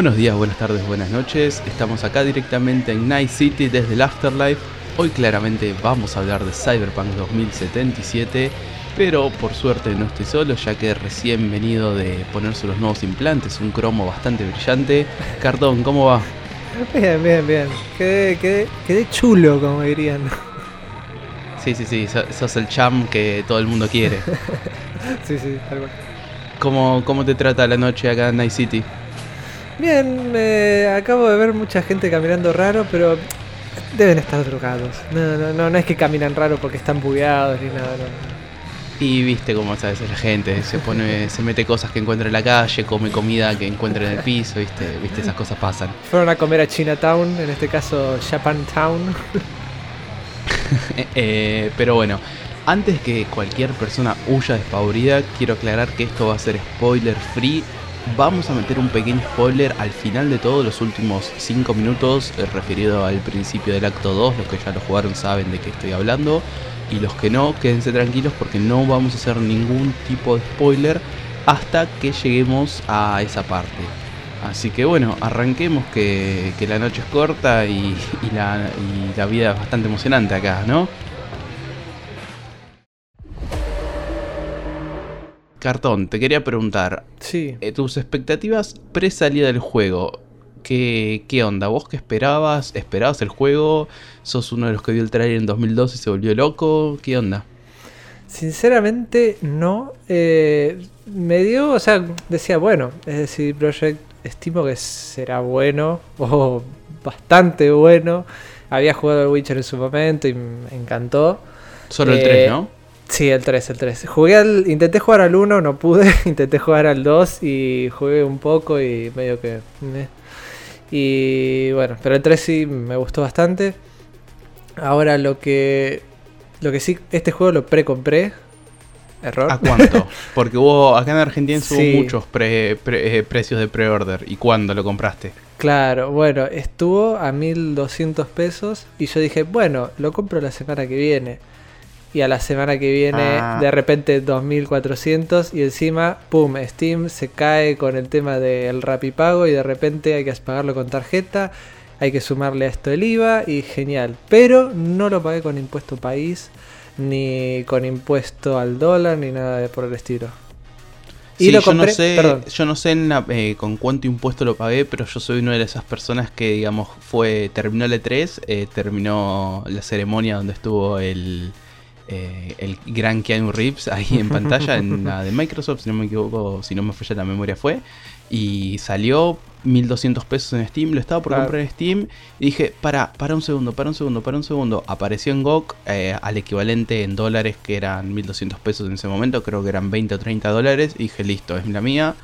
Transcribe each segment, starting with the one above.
Buenos días, buenas tardes, buenas noches. Estamos acá directamente en Night City desde el Afterlife. Hoy claramente vamos a hablar de Cyberpunk 2077, pero por suerte no estoy solo ya que recién venido de ponerse los nuevos implantes, un cromo bastante brillante. Cartón, ¿cómo va? Bien, bien, bien. Quedé, quedé, quedé chulo, como dirían. Sí, sí, sí, sos, el cham que todo el mundo quiere. sí, sí, tal cual. ¿Cómo, ¿Cómo te trata la noche acá en Night City? Bien, eh, acabo de ver mucha gente caminando raro, pero deben estar drogados. No, no, no, no es que caminan raro porque están bugueados ni nada, no. Y viste cómo es a veces la gente, se pone, se mete cosas que encuentra en la calle, come comida que encuentra en el piso, viste, viste, esas cosas pasan. Fueron a comer a Chinatown, en este caso Japantown. Eh, pero bueno, antes que cualquier persona huya despavorida, quiero aclarar que esto va a ser spoiler free. Vamos a meter un pequeño spoiler al final de todos los últimos 5 minutos, eh, referido al principio del acto 2. Los que ya lo jugaron saben de qué estoy hablando. Y los que no, quédense tranquilos porque no vamos a hacer ningún tipo de spoiler hasta que lleguemos a esa parte. Así que bueno, arranquemos que, la noche es corta y la, y la vida es bastante emocionante acá, ¿no? Cartón, te quería preguntar, Sí. eh, tus expectativas pre-salida del juego, ¿qué, ¿qué onda? ¿Vos qué esperabas? ¿Esperabas el juego? ¿Sos uno de los que vio el trailer en 2012 y se volvió loco? ¿Qué onda? Sinceramente, no. Eh, me dio, o sea, decía, bueno, es decir, Project estimo que será bueno, o bastante bueno. Había jugado el Witcher en su momento y me encantó. Solo el Eh, 3, ¿no? Sí, el 3, el 3. Jugué al, intenté jugar al 1, no pude. Intenté jugar al 2 y jugué un poco y medio que... Y bueno, pero el 3 sí me gustó bastante. Ahora lo que... Lo que sí, este juego lo precompré. Error. ¿A cuánto? Porque hubo, acá en Argentina hubo muchos pre- pre- eh, precios de pre-order. ¿Y cuándo lo compraste? Claro, bueno, estuvo a 1200 pesos y yo dije, bueno, lo compro la semana que viene. Y a la semana que viene, Ah. de repente 2400 y encima, pum, Steam se cae con el tema del Rapipago y de repente hay que pagarlo con tarjeta, hay que sumarle a esto el IVA y genial. Pero no lo pagué con impuesto país, ni con impuesto al dólar, ni nada de por el estilo. Y Sí, lo yo no sé, perdón. yo no sé en la- eh, con cuánto impuesto lo pagué, pero yo soy una de esas personas que, digamos, fue terminó el E3, eh, terminó la ceremonia donde estuvo el, eh, el gran Keanu Reeves ahí en pantalla, en la de Microsoft, si no me equivoco, si no me falla la memoria fue, y salió 1200 pesos en Steam, lo estaba por Claro. comprar en Steam, y dije, para, para un segundo, para un segundo, para un segundo, apareció en GOG eh, al equivalente en dólares que eran 1200 pesos en ese momento, creo que eran 20 o 30 dólares, y dije, listo, es la mía,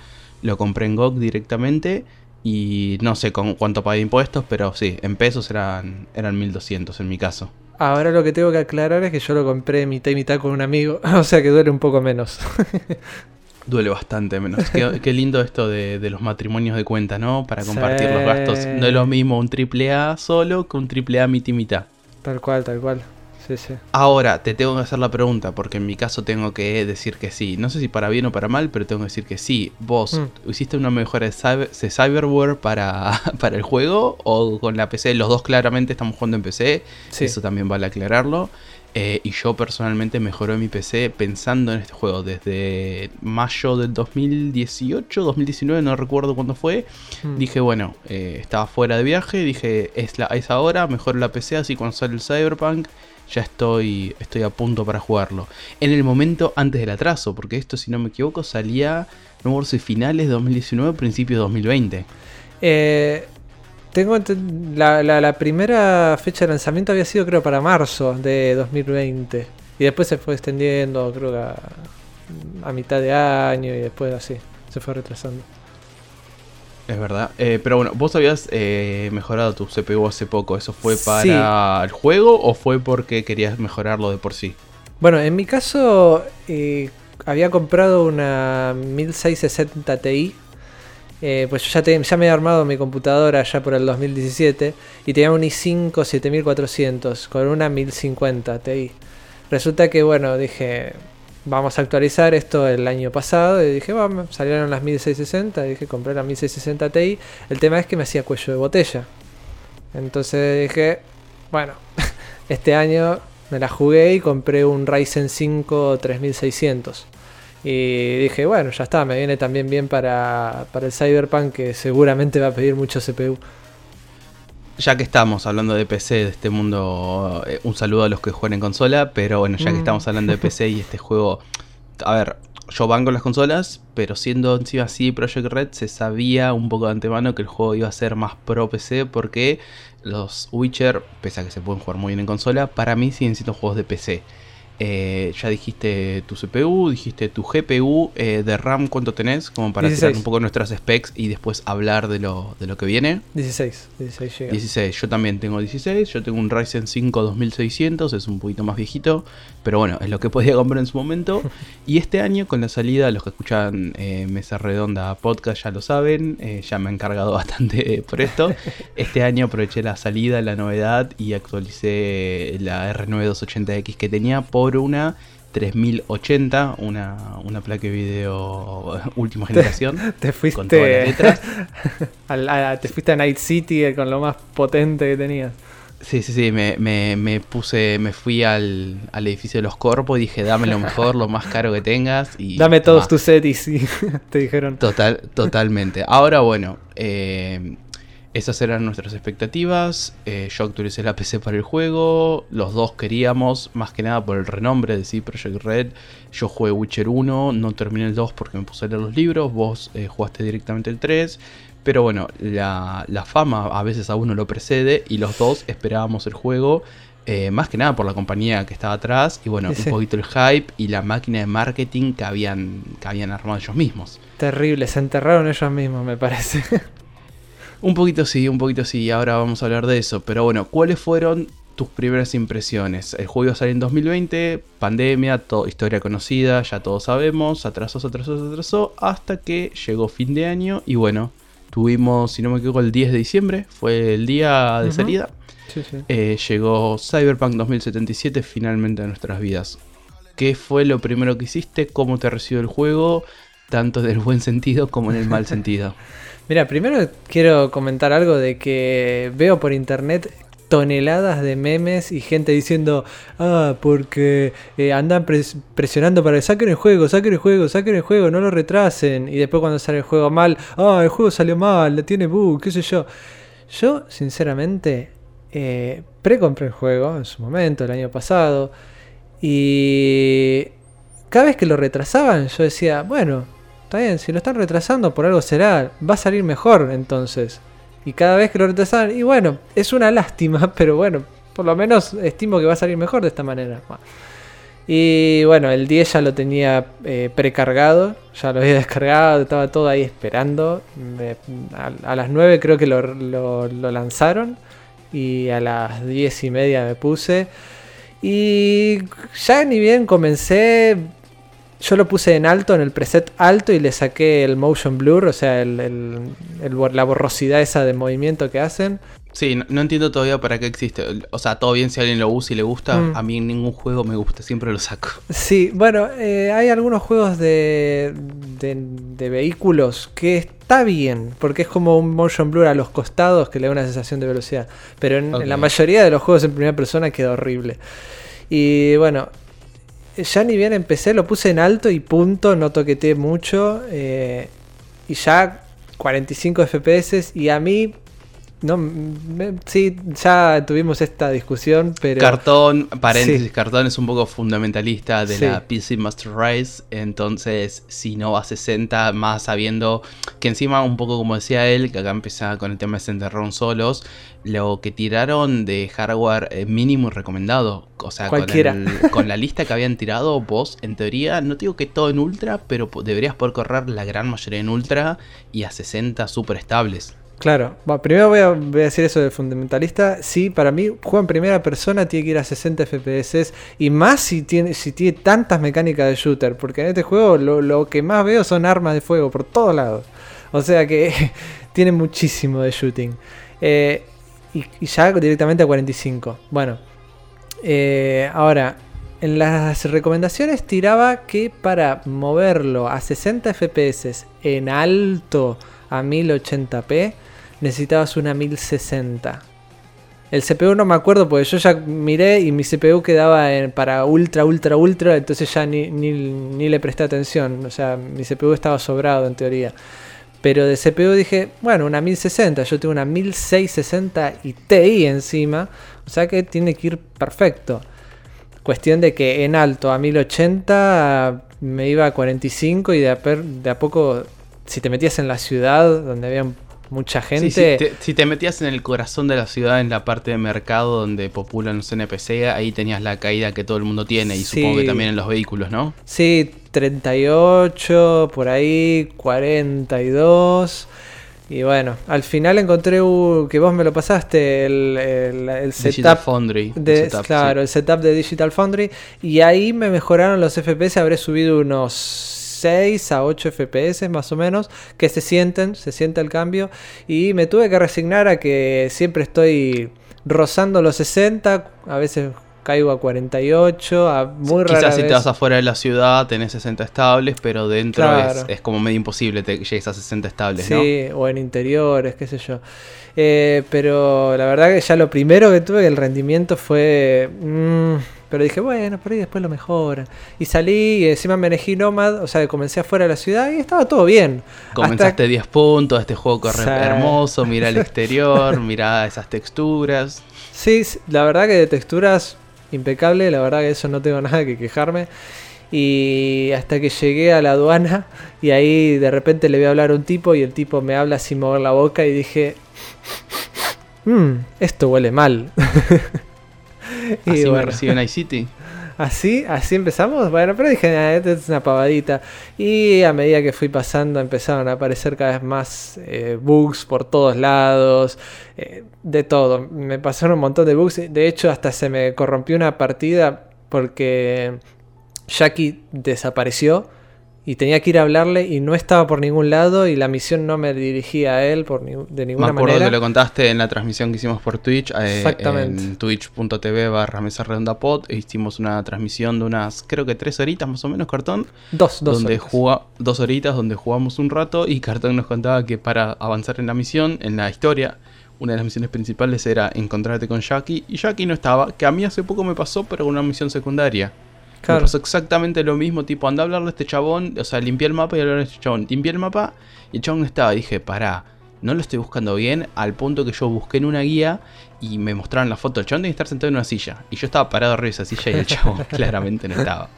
lo compré en GOG directamente, y no sé con cuánto pagué de impuestos, pero sí, en pesos eran, eran 1200 en mi caso. Ahora lo que tengo que aclarar es que yo lo compré mitad y mitad con un amigo, o sea que duele un poco menos. Duele bastante menos. Qué, qué lindo esto de, de los matrimonios de cuenta, ¿no? Para compartir los gastos. No es lo mismo un triple A solo que un triple A mitad y mitad. tal cual, tal cual. Sí, sí. Ahora, te tengo que hacer la pregunta, porque en mi caso tengo que decir que sí. No sé si para bien o para mal, pero tengo que decir que sí. ¿Vos Mm. hiciste una mejora de, cyber- de cyberware para, para el juego? ¿O con la PC? Los dos claramente estamos jugando en PC. Sí. Eso también vale aclararlo. Eh, y yo personalmente mejoré mi PC pensando en este juego desde mayo del 2018, 2019, no recuerdo cuándo fue. Mm. Dije, bueno, eh, estaba fuera de viaje, dije, es, la, es ahora, mejor la PC, así cuando sale el Cyberpunk, ya estoy, estoy a punto para jugarlo. En el momento antes del atraso, porque esto, si no me equivoco, salía, no me acuerdo finales de 2019 o principios de 2020. Eh, tengo la, la, primera fecha de lanzamiento había sido creo para marzo de 2020 y después se fue extendiendo creo a, a mitad de año y después así se fue retrasando. Es verdad. Eh, pero bueno, vos habías eh, mejorado tu CPU hace poco. ¿Eso fue Sí. para el juego o fue porque querías mejorarlo de por sí? Bueno, en mi caso eh, había comprado una 1660 Ti. pues yo ya, te- ya me había armado mi computadora ya por el 2017 y tenía un i5 7400 con una 1050 Ti. Resulta que, bueno, dije, vamos a actualizar esto el año pasado. Y dije, vamos, salieron las 1660. Y dije, compré la 1660 Ti. El tema es que me hacía cuello de botella. Entonces dije, bueno, este año me la jugué y compré un Ryzen 5 3600. Y dije, bueno, ya está, me viene también bien para, para el Cyberpunk que seguramente va a pedir mucho CPU. Ya que estamos hablando de PC, de este mundo, eh, un saludo a los que juegan en consola, pero bueno, ya que Mm. estamos hablando de PC y este juego, a ver, yo banco las consolas, pero siendo encima así Project Red, se sabía un poco de antemano que el juego iba a ser más pro PC porque los Witcher, pese a que se pueden jugar muy bien en consola, para mí siguen siendo juegos de PC. Eh, ya dijiste tu CPU, dijiste tu GPU, eh, de RAM cuánto tenés, como para 16. tirar un poco nuestras specs y después hablar de lo, de lo que viene. 16, 16 GB. 16, yo también tengo 16, yo tengo un Ryzen 5 2600, es un poquito más viejito, pero bueno, es lo que podía comprar en su momento. Y este año con la salida, los que escuchan eh, Mesa Redonda Podcast ya lo saben, ya me he encargado bastante por esto. Este año aproveché la salida, la novedad y actualicé la R9280X que tenía por una 3080, una, una placa de video última generación. Te Con todas las fuiste, letras. a, te fuiste a Night City eh, con lo más potente que tenías. Sí, sí, sí, me, me, me puse, me fui al, al edificio de los corpos y dije, dame lo mejor, lo más caro que tengas. Y Dame todos tus setis te dijeron. Total, totalmente. Ahora, bueno, eh, esas eran nuestras expectativas. eh, yo actualicé la PC para el juego. Los dos queríamos, más que nada por el renombre de sí, Project Red. Yo jugué Witcher 1, no terminé el 2 porque me puse a leer los libros. Vos eh, jugaste directamente el 3. Pero bueno, la, la fama a veces a uno lo precede y los dos esperábamos el juego. eh, más que nada por la compañía que estaba atrás y bueno, Sí, un poquito el hype y la máquina de marketing que habían, que habían armado ellos mismos. Terrible, se enterraron ellos mismos, me parece. Un poquito sí, un poquito sí, ahora vamos a hablar de eso. Pero bueno, ¿cuáles fueron tus primeras impresiones? El juego iba a salir en 2020, pandemia, to- historia conocida, ya todos sabemos, atrasó, se atrasó, se atrasó, hasta que llegó fin de año y bueno, tuvimos, si no me equivoco, el 10 de diciembre, fue el día de salida. Sí, sí. Eh, llegó Cyberpunk 2077 finalmente a nuestras vidas. ¿Qué fue lo primero que hiciste? ¿Cómo te recibió el juego? Tanto en el buen sentido como en el mal sentido. Mira, primero quiero comentar algo de que veo por internet toneladas de memes y gente diciendo, ah, porque eh, andan pres- presionando para que saquen el juego, saquen el juego, saquen el juego, no lo retrasen. Y después cuando sale el juego mal, ah, el juego salió mal, tiene bug, qué sé yo. Yo, sinceramente, eh, pre-compré el juego en su momento, el año pasado, y cada vez que lo retrasaban, yo decía, bueno, está bien, si lo están retrasando por algo será, va a salir mejor entonces. Y cada vez que lo retrasaban, y bueno, es una lástima, pero bueno, por lo menos estimo que va a salir mejor de esta manera. Y bueno, el 10 ya lo tenía eh, precargado, ya lo había descargado, estaba todo ahí esperando. A, las 9 creo que lo- lo lanzaron y a las 10 y media me puse. Y ya ni bien comencé, yo lo puse en alto, en el preset alto y le saqué el motion blur, o sea, el- el- el bor- la borrosidad esa de movimiento que hacen. Sí, no, no entiendo todavía para qué existe. O sea, todo bien si alguien lo usa y le gusta. Mm. A mí en ningún juego me gusta, siempre lo saco. Sí, bueno, eh, hay algunos juegos de, de, de vehículos que está bien, porque es como un motion blur a los costados que le da una sensación de velocidad. Pero en, en la mayoría de los juegos en primera persona queda horrible. Y bueno, ya ni bien empecé, lo puse en alto y punto, no toqueteé mucho. eh, y ya 45 FPS y a mí... No, me- sí, ya tuvimos esta discusión, pero... Cartón, paréntesis, Sí. Cartón es un poco fundamentalista de Sí. la PC Master Race. Entonces, si no va a 60, más sabiendo que encima, un poco como decía él, que acá empezaba con el tema de Center Round solos, lo que tiraron de hardware eh, mínimo y recomendado. O sea, con, el- con la lista que habían tirado, vos, en teoría, no te digo que todo en ultra, pero deberías poder correr la gran mayoría en ultra y a 60 súper estables. Claro, primero voy a, voy a decir eso de fundamentalista. Sí, para mí, juego en primera persona tiene que ir a 60 FPS y más si tiene, si tiene tantas mecánicas de shooter, porque en este juego lo, lo que más veo son armas de fuego por todos lados. O sea que tiene muchísimo de shooting. Eh, y, y ya directamente a 45. Bueno, eh, ahora, en las recomendaciones tiraba que para moverlo a 60 FPS en alto a 1080p necesitabas una 1060. El CPU no me acuerdo porque yo ya miré y mi CPU quedaba para ultra, ultra, ultra, entonces ya ni, ni, le presté atención. O sea, mi CPU estaba sobrado en teoría. Pero de CPU dije, bueno, una 1060, yo tengo una 1660 y Ti encima, o sea que tiene que ir perfecto. Cuestión de que en alto a 1080 me iba a 45 y de a, de a poco, si te metías en la ciudad donde había mucha gente. si, te, metías en el corazón de la ciudad, en la parte de mercado donde populan los NPC, ahí tenías la caída que todo el mundo tiene y supongo que también en los vehículos, ¿no? Sí, 38, por ahí, 42. Y bueno, al final encontré que vos me lo pasaste, el, el, setup. Digital Foundry. De, claro, el setup de Digital Foundry. Y ahí me mejoraron los FPS, habré subido unos 6 a 8 FPS más o menos, que se sienten, se siente el cambio. Y me tuve que resignar a que siempre estoy rozando los 60, a veces caigo a 48, a muy rara Quizás si te vas afuera de la ciudad tenés 60 estables, pero dentro es, como medio imposible que llegues a 60 estables, sí, o en interiores, qué sé yo. Eh, pero la verdad que ya lo primero que tuve, el rendimiento fue... Mm, pero dije, bueno, por ahí después lo mejora. Y salí y encima me elegí Nomad, o sea, comencé afuera de la ciudad y estaba todo bien. Comenzaste 10 puntos, este juego corre hermoso, mira el exterior, mira esas texturas. Sí, la verdad que de texturas impecable, la verdad que eso no tengo nada que quejarme. Y hasta que llegué a la aduana y ahí de repente le voy a hablar a un tipo y el tipo me habla sin mover la boca y dije, mmm, esto huele mal. y Así me recibe en iCity. Así, así empezamos. Bueno, pero dije, esta es una pavadita. Y a medida que fui pasando empezaron a aparecer cada vez más eh, bugs por todos lados. Eh, de todo. Me pasaron un montón de bugs. De hecho, hasta se me corrompió una partida porque Jackie desapareció y tenía que ir a hablarle y no estaba por ningún lado y la misión no me dirigía a él por de ninguna me acuerdo que lo contaste en la transmisión que hicimos por Twitch. Eh, Exactamente. En twitch.tv barra mesa redonda pod. Hicimos una transmisión de unas, creo que tres horitas más o menos, Cartón. Dos, dos donde dos horitas donde jugamos un rato y Cartón nos contaba que para avanzar en la misión, en la historia, una de las misiones principales era encontrarte con Jackie y Jackie no estaba, que a mí hace poco me pasó, pero una misión secundaria. Claro. Me pasó exactamente lo mismo, tipo, anda a hablarle a este chabón, o sea, limpié el mapa y hablarle a este chabón. Limpié el mapa y el chabón estaba. Dije, pará, no lo estoy buscando bien, al punto que yo busqué en una guía y me mostraron la foto. El chabón tenía que estar sentado en una silla. Y yo estaba parado arriba de esa silla y el chabón claramente no estaba.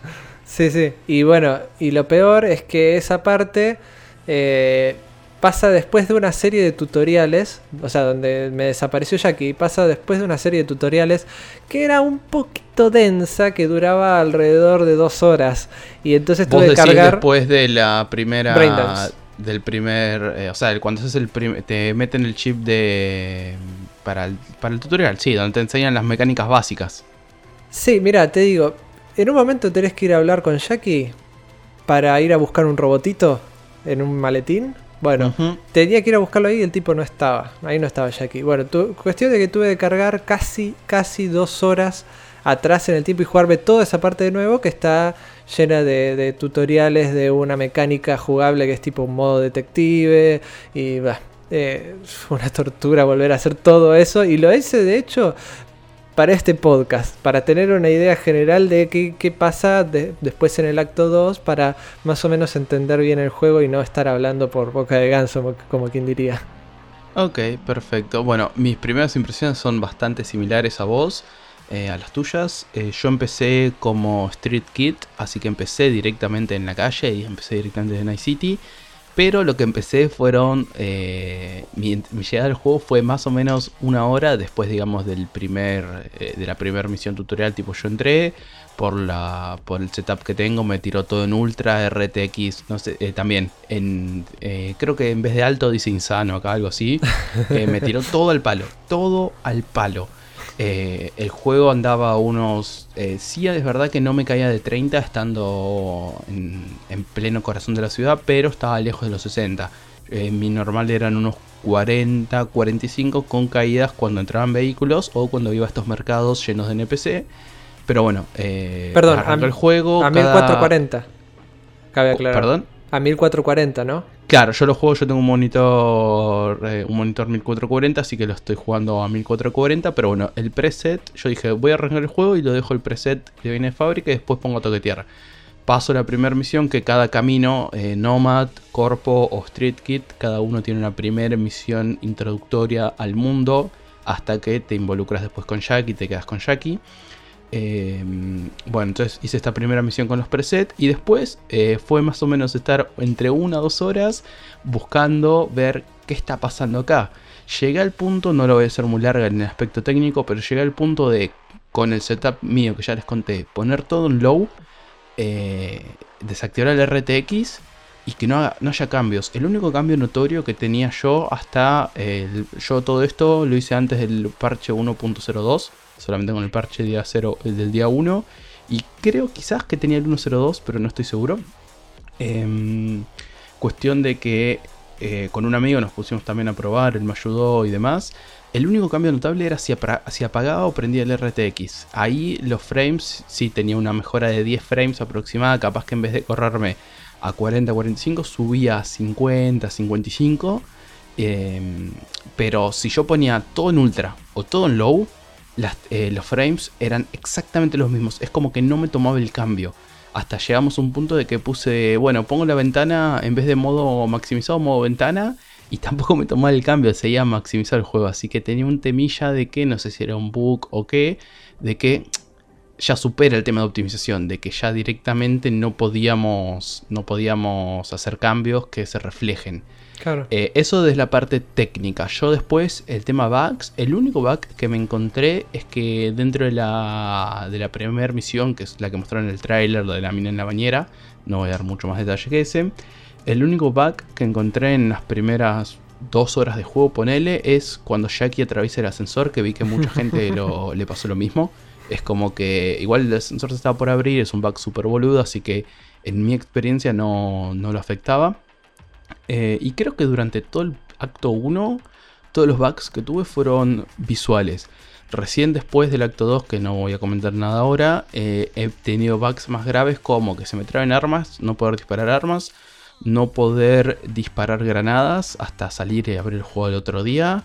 Sí, sí. Y bueno, y lo peor es que esa parte eh, pasa después de una serie de tutoriales, o sea, donde me desapareció Jackie, pasa después de una serie de tutoriales que era un poquito densa, que duraba alrededor de dos horas. Y entonces tuve que cargar. después de la primera. Del primer. Eh, o sea, cuando haces el te meten el chip de. Para el, para el tutorial, sí, donde te enseñan las mecánicas básicas. Sí, mira, te digo, en un momento tenés que ir a hablar con Jackie para ir a buscar un robotito en un maletín bueno, tenía que ir a buscarlo ahí y el tipo no estaba. Ahí no estaba Jackie. Bueno, cuestión de que tuve que cargar casi, casi dos horas atrás en el tiempo y jugarme toda esa parte de nuevo que está llena de, tutoriales de una mecánica jugable que es tipo un modo detective y eh, fue una tortura volver a hacer todo eso y lo hice de hecho para este podcast, para tener una idea general de qué, pasa después en el acto 2, para más o menos entender bien el juego y no estar hablando por boca de ganso, como quien diría. Ok, perfecto. Bueno, mis primeras impresiones son bastante similares a vos, eh, a las tuyas. Eh, yo empecé como Street Kid, así que empecé directamente en la calle y empecé directamente en Night City. Pero lo que empecé fueron. Eh, mi, llegada al juego fue más o menos una hora después, digamos, del primer. Eh, de la primera misión tutorial. Tipo, yo entré. Por la. por el setup que tengo. Me tiró todo en ultra, RTX. No sé. Eh, también. En. creo que en vez de alto dice insano acá, algo así. me tiró todo al palo. Todo al palo. Eh, el juego andaba a unos... Eh, sí, es verdad que no me caía de 30 estando en, pleno corazón de la ciudad, pero estaba lejos de los 60. Eh, mi normal eran unos 40, 45 con caídas cuando entraban vehículos o cuando iba a estos mercados llenos de NPC. Pero bueno, eh, Perdón, a- el juego. A cada- 1440. Cabe aclarar. Perdón. A 1440, ¿no? Claro, yo lo juego, yo tengo un monitor eh, un monitor 1440, así que lo estoy jugando a 1440, pero bueno, el preset, yo dije, voy a arrancar el juego y lo dejo el preset que viene de fábrica y después pongo a toquetear. Paso la primera misión que cada camino, eh, Nomad, Corpo o Street Kit, cada uno tiene una primera misión introductoria al mundo hasta que te involucras después con Jackie y te quedas con Jackie. Eh, bueno, entonces hice esta primera misión con los presets y después eh, fue más o menos estar entre una o dos horas buscando ver qué está pasando acá. Llegué al punto, no lo voy a hacer muy larga en el aspecto técnico, pero llegué al punto de, con el setup mío que ya les conté, poner todo en low, eh, desactivar el RTX y que no, haya cambios. El único cambio notorio que tenía yo hasta... yo todo esto lo hice antes del parche 1.02, solamente con el parche día 0, el del día 1. Y creo quizás que tenía el 1.02, pero no estoy seguro. Em, cuestión de que eh, con un amigo nos pusimos también a probar, él me ayudó y demás. El único cambio notable era si, si apagaba o prendía el RTX. Ahí los frames sí tenía una mejora de 10 frames aproximada. Capaz que en vez de correrme a 40, 45, subía a 50, 55. Em, pero si yo ponía todo en ultra o todo en low, eh, los frames eran exactamente los mismos. Es como que no me tomaba el cambio. Hasta llegamos a un punto de que puse, bueno, pongo la ventana en vez de modo maximizado, modo ventana. Y tampoco me tomaba el cambio, seguía maximizar el juego. Así que tenía un temilla de que, no sé si era un bug o qué, de que ya supera el tema de optimización, de que ya directamente no podíamos, no podíamos hacer cambios que se reflejen. Claro. Eh, eso desde la parte técnica. Yo después, el tema bugs, el único bug que me encontré es que dentro de la, de la primera misión, que es la que mostraron en el tráiler, lo de la mina en la bañera, no voy a dar mucho más detalle que ese, el único bug que encontré en las primeras dos horas de juego, ponele, es cuando Jackie atraviesa el ascensor, que vi que mucha gente lo- le pasó lo mismo. Es como que igual el ascensor se estaba por abrir, es un bug súper boludo, así que en mi experiencia no, no lo afectaba. Eh, y creo que durante todo el acto 1, todos los bugs que tuve fueron visuales. Recién después del acto 2, que no voy a comentar nada ahora, eh, he tenido bugs más graves como que se me traben armas, no poder disparar armas, no poder disparar granadas hasta salir y abrir el juego el otro día.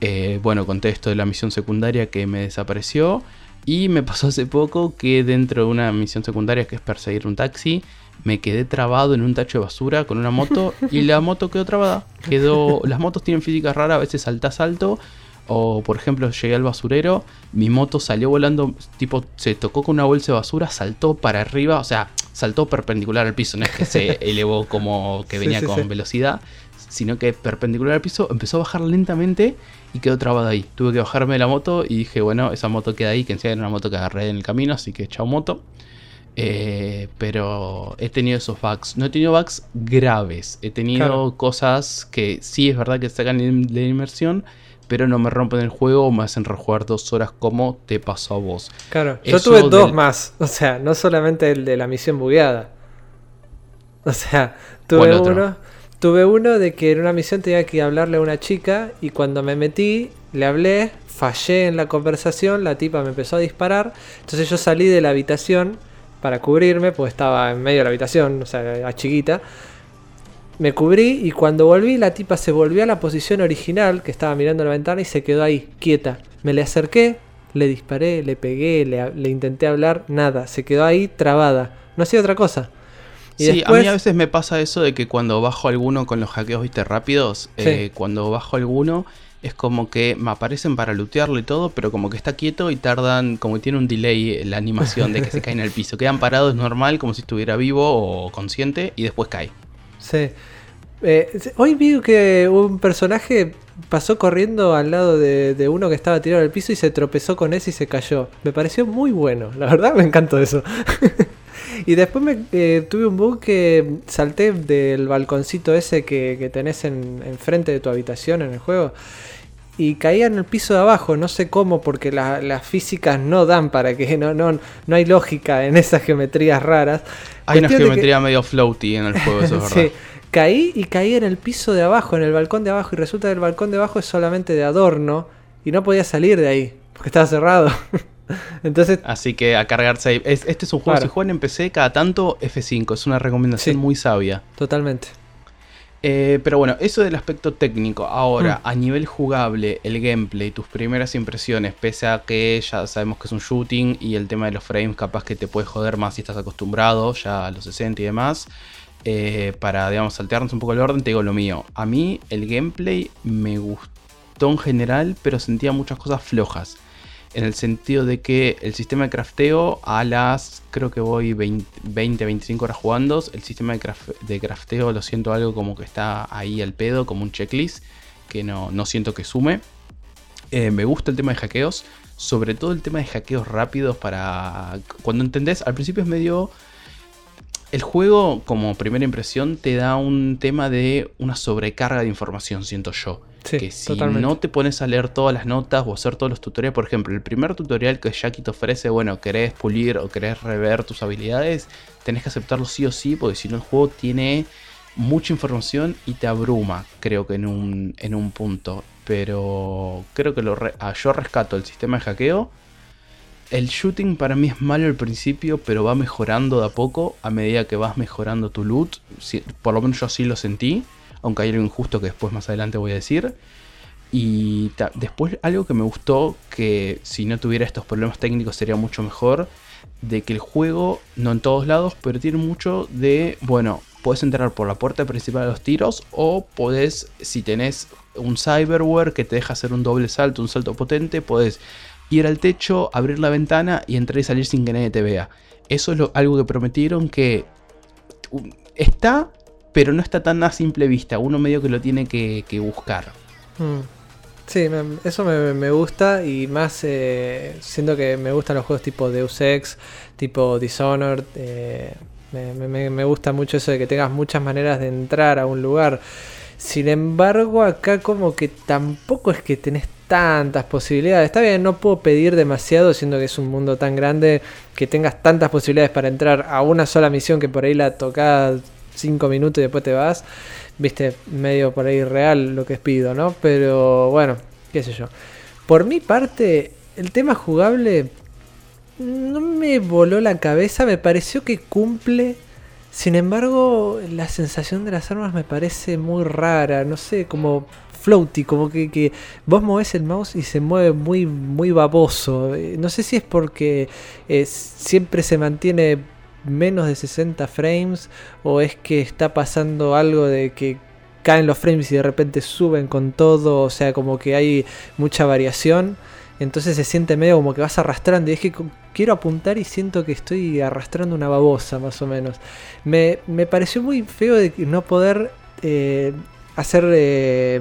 Eh, bueno, conté esto de la misión secundaria que me desapareció. Y me pasó hace poco que dentro de una misión secundaria que es perseguir un taxi, me quedé trabado en un tacho de basura con una moto y la moto quedó trabada. Quedó, las motos tienen física rara, a veces saltas alto. O por ejemplo, llegué al basurero, mi moto salió volando, tipo, se tocó con una bolsa de basura, saltó para arriba, o sea, saltó perpendicular al piso, no es que se elevó como que venía sí, con sí. velocidad, sino que perpendicular al piso, empezó a bajar lentamente y quedó trabada ahí. Tuve que bajarme de la moto y dije, bueno, esa moto queda ahí, que encima era una moto que agarré en el camino, así que chao moto. Eh, pero he tenido esos bugs. No he tenido bugs graves. He tenido Claro. cosas que sí es verdad que sacan de la inmersión, pero no me rompen el juego o me hacen rejugar dos horas como te pasó a vos. Claro, yo tuve dos del- más. O sea, no solamente el de la misión bugueada. O sea, tuve uno. Tuve uno de que en una misión tenía que hablarle a una chica y cuando me metí, le hablé, fallé en la conversación, la tipa me empezó a disparar. Entonces yo salí de la habitación para cubrirme, pues estaba en medio de la habitación, o sea, era chiquita. Me cubrí y cuando volví la tipa se volvió a la posición original, que estaba mirando la ventana y se quedó ahí, quieta. Me le acerqué, le disparé, le pegué, le, le intenté hablar, nada, se quedó ahí trabada. No hacía otra cosa. Y sí, a mí a veces me pasa eso de que cuando bajo alguno con los hackeos, viste, rápidos, Sí. eh, cuando bajo alguno es como que me aparecen para lootearlo y todo, pero como que está quieto y tardan, como que tiene un delay la animación de que se caen al piso. Quedan parados normal, como si estuviera vivo o consciente, y después cae. Sí. Eh, hoy vi que un personaje pasó corriendo al lado de, de uno que estaba tirado al piso y se tropezó con ese y se cayó. Me pareció muy bueno, la verdad me encantó eso. y después me, eh, tuve un bug que salté del balconcito ese que, que tenés en, enfrente de tu habitación en el juego. Y caía en el piso de abajo, no sé cómo, porque la- las físicas no dan para que no, no, no hay lógica en esas geometrías raras. Hay una que- geometría medio floaty en el juego, eso es verdad. Sí, caí y caí en el piso de abajo, en el balcón de abajo, y resulta que el balcón de abajo es solamente de adorno y no podía salir de ahí, porque estaba cerrado. Entonces, Así que a cargar save. este es un juego, que se juega en PC cada tanto F5. Es una recomendación muy sabia. Totalmente. Eh, pero bueno, eso del aspecto técnico. Ahora, mm. a nivel jugable, el gameplay, tus primeras impresiones, pese a que ya sabemos que es un shooting y el tema de los frames capaz que te puede joder más si estás acostumbrado ya a los 60 y demás. Eh, para, digamos, saltearnos un poco el orden, te digo lo mío. A mí el gameplay me gustó en general, pero sentía muchas cosas flojas en el sentido de que el sistema de crafteo a las, creo que voy 20, 25 horas jugando, el sistema de, crafteo lo siento algo como que está ahí al pedo, como un checklist, que no, siento que sume. Eh, me gusta el tema de hackeos, sobre todo el tema de hackeos rápidos para... Cuando entendés, al principio es medio... El juego, como primera impresión, te da un tema de una sobrecarga de información, siento yo que si no te pones a leer todas las notas o hacer todos los tutoriales, por ejemplo, el primer tutorial que Jackie te ofrece, bueno, querés pulir o querés rever tus habilidades, tenés que aceptarlo sí o sí, porque si no el juego tiene mucha información y te abruma, creo que en un, en un punto. Pero creo que lo ah, yo rescato el sistema de hackeo. El shooting para mí es malo al principio, pero va mejorando de a poco a medida que vas mejorando tu loot. por lo menos yo así lo sentí aunque hay algo injusto que después más adelante voy a decir. Y después algo que me gustó, que si no tuviera estos problemas técnicos sería mucho mejor, de que el juego, no en todos lados, pero tiene mucho de, bueno, puedes entrar por la puerta principal de los tiros o podés, si tenés un cyberware que te deja hacer un doble salto, un salto potente, podés ir al techo, abrir la ventana y entrar y salir sin que nadie te vea. Eso es algo que prometieron que está, pero no está tan a simple vista. Uno medio que lo tiene que, buscar. Mm. Sí, eso me, gusta y más eh, que me gustan los juegos tipo Deus Ex, tipo Dishonored. Eh, me, gusta mucho eso de que tengas muchas maneras de entrar a un lugar. Sin embargo, acá como que tampoco es que tenés tantas posibilidades. Está bien, no puedo pedir demasiado, siendo que es un mundo tan grande que tengas tantas posibilidades para entrar a una sola misión que por ahí la tocada 5 minutos y después te vas. Viste, medio por ahí real lo que pido, ¿no? Pero bueno, qué sé yo. Por mi parte, el tema jugable no me voló la cabeza, me pareció que cumple. Sin embargo, la sensación de las armas me parece muy rara, no sé, como floaty, como que, vos movés el mouse y se mueve muy, muy baboso. Eh, no sé si es porque eh, siempre se mantiene menos de 60 frames o es que está pasando algo de que caen los frames y de repente suben con todo, o sea, como que hay mucha variación. Entonces se siente medio como que vas arrastrando. Y es que quiero apuntar y siento que estoy arrastrando una babosa, más o menos. Me, pareció muy feo de no poder eh, hacer. Eh,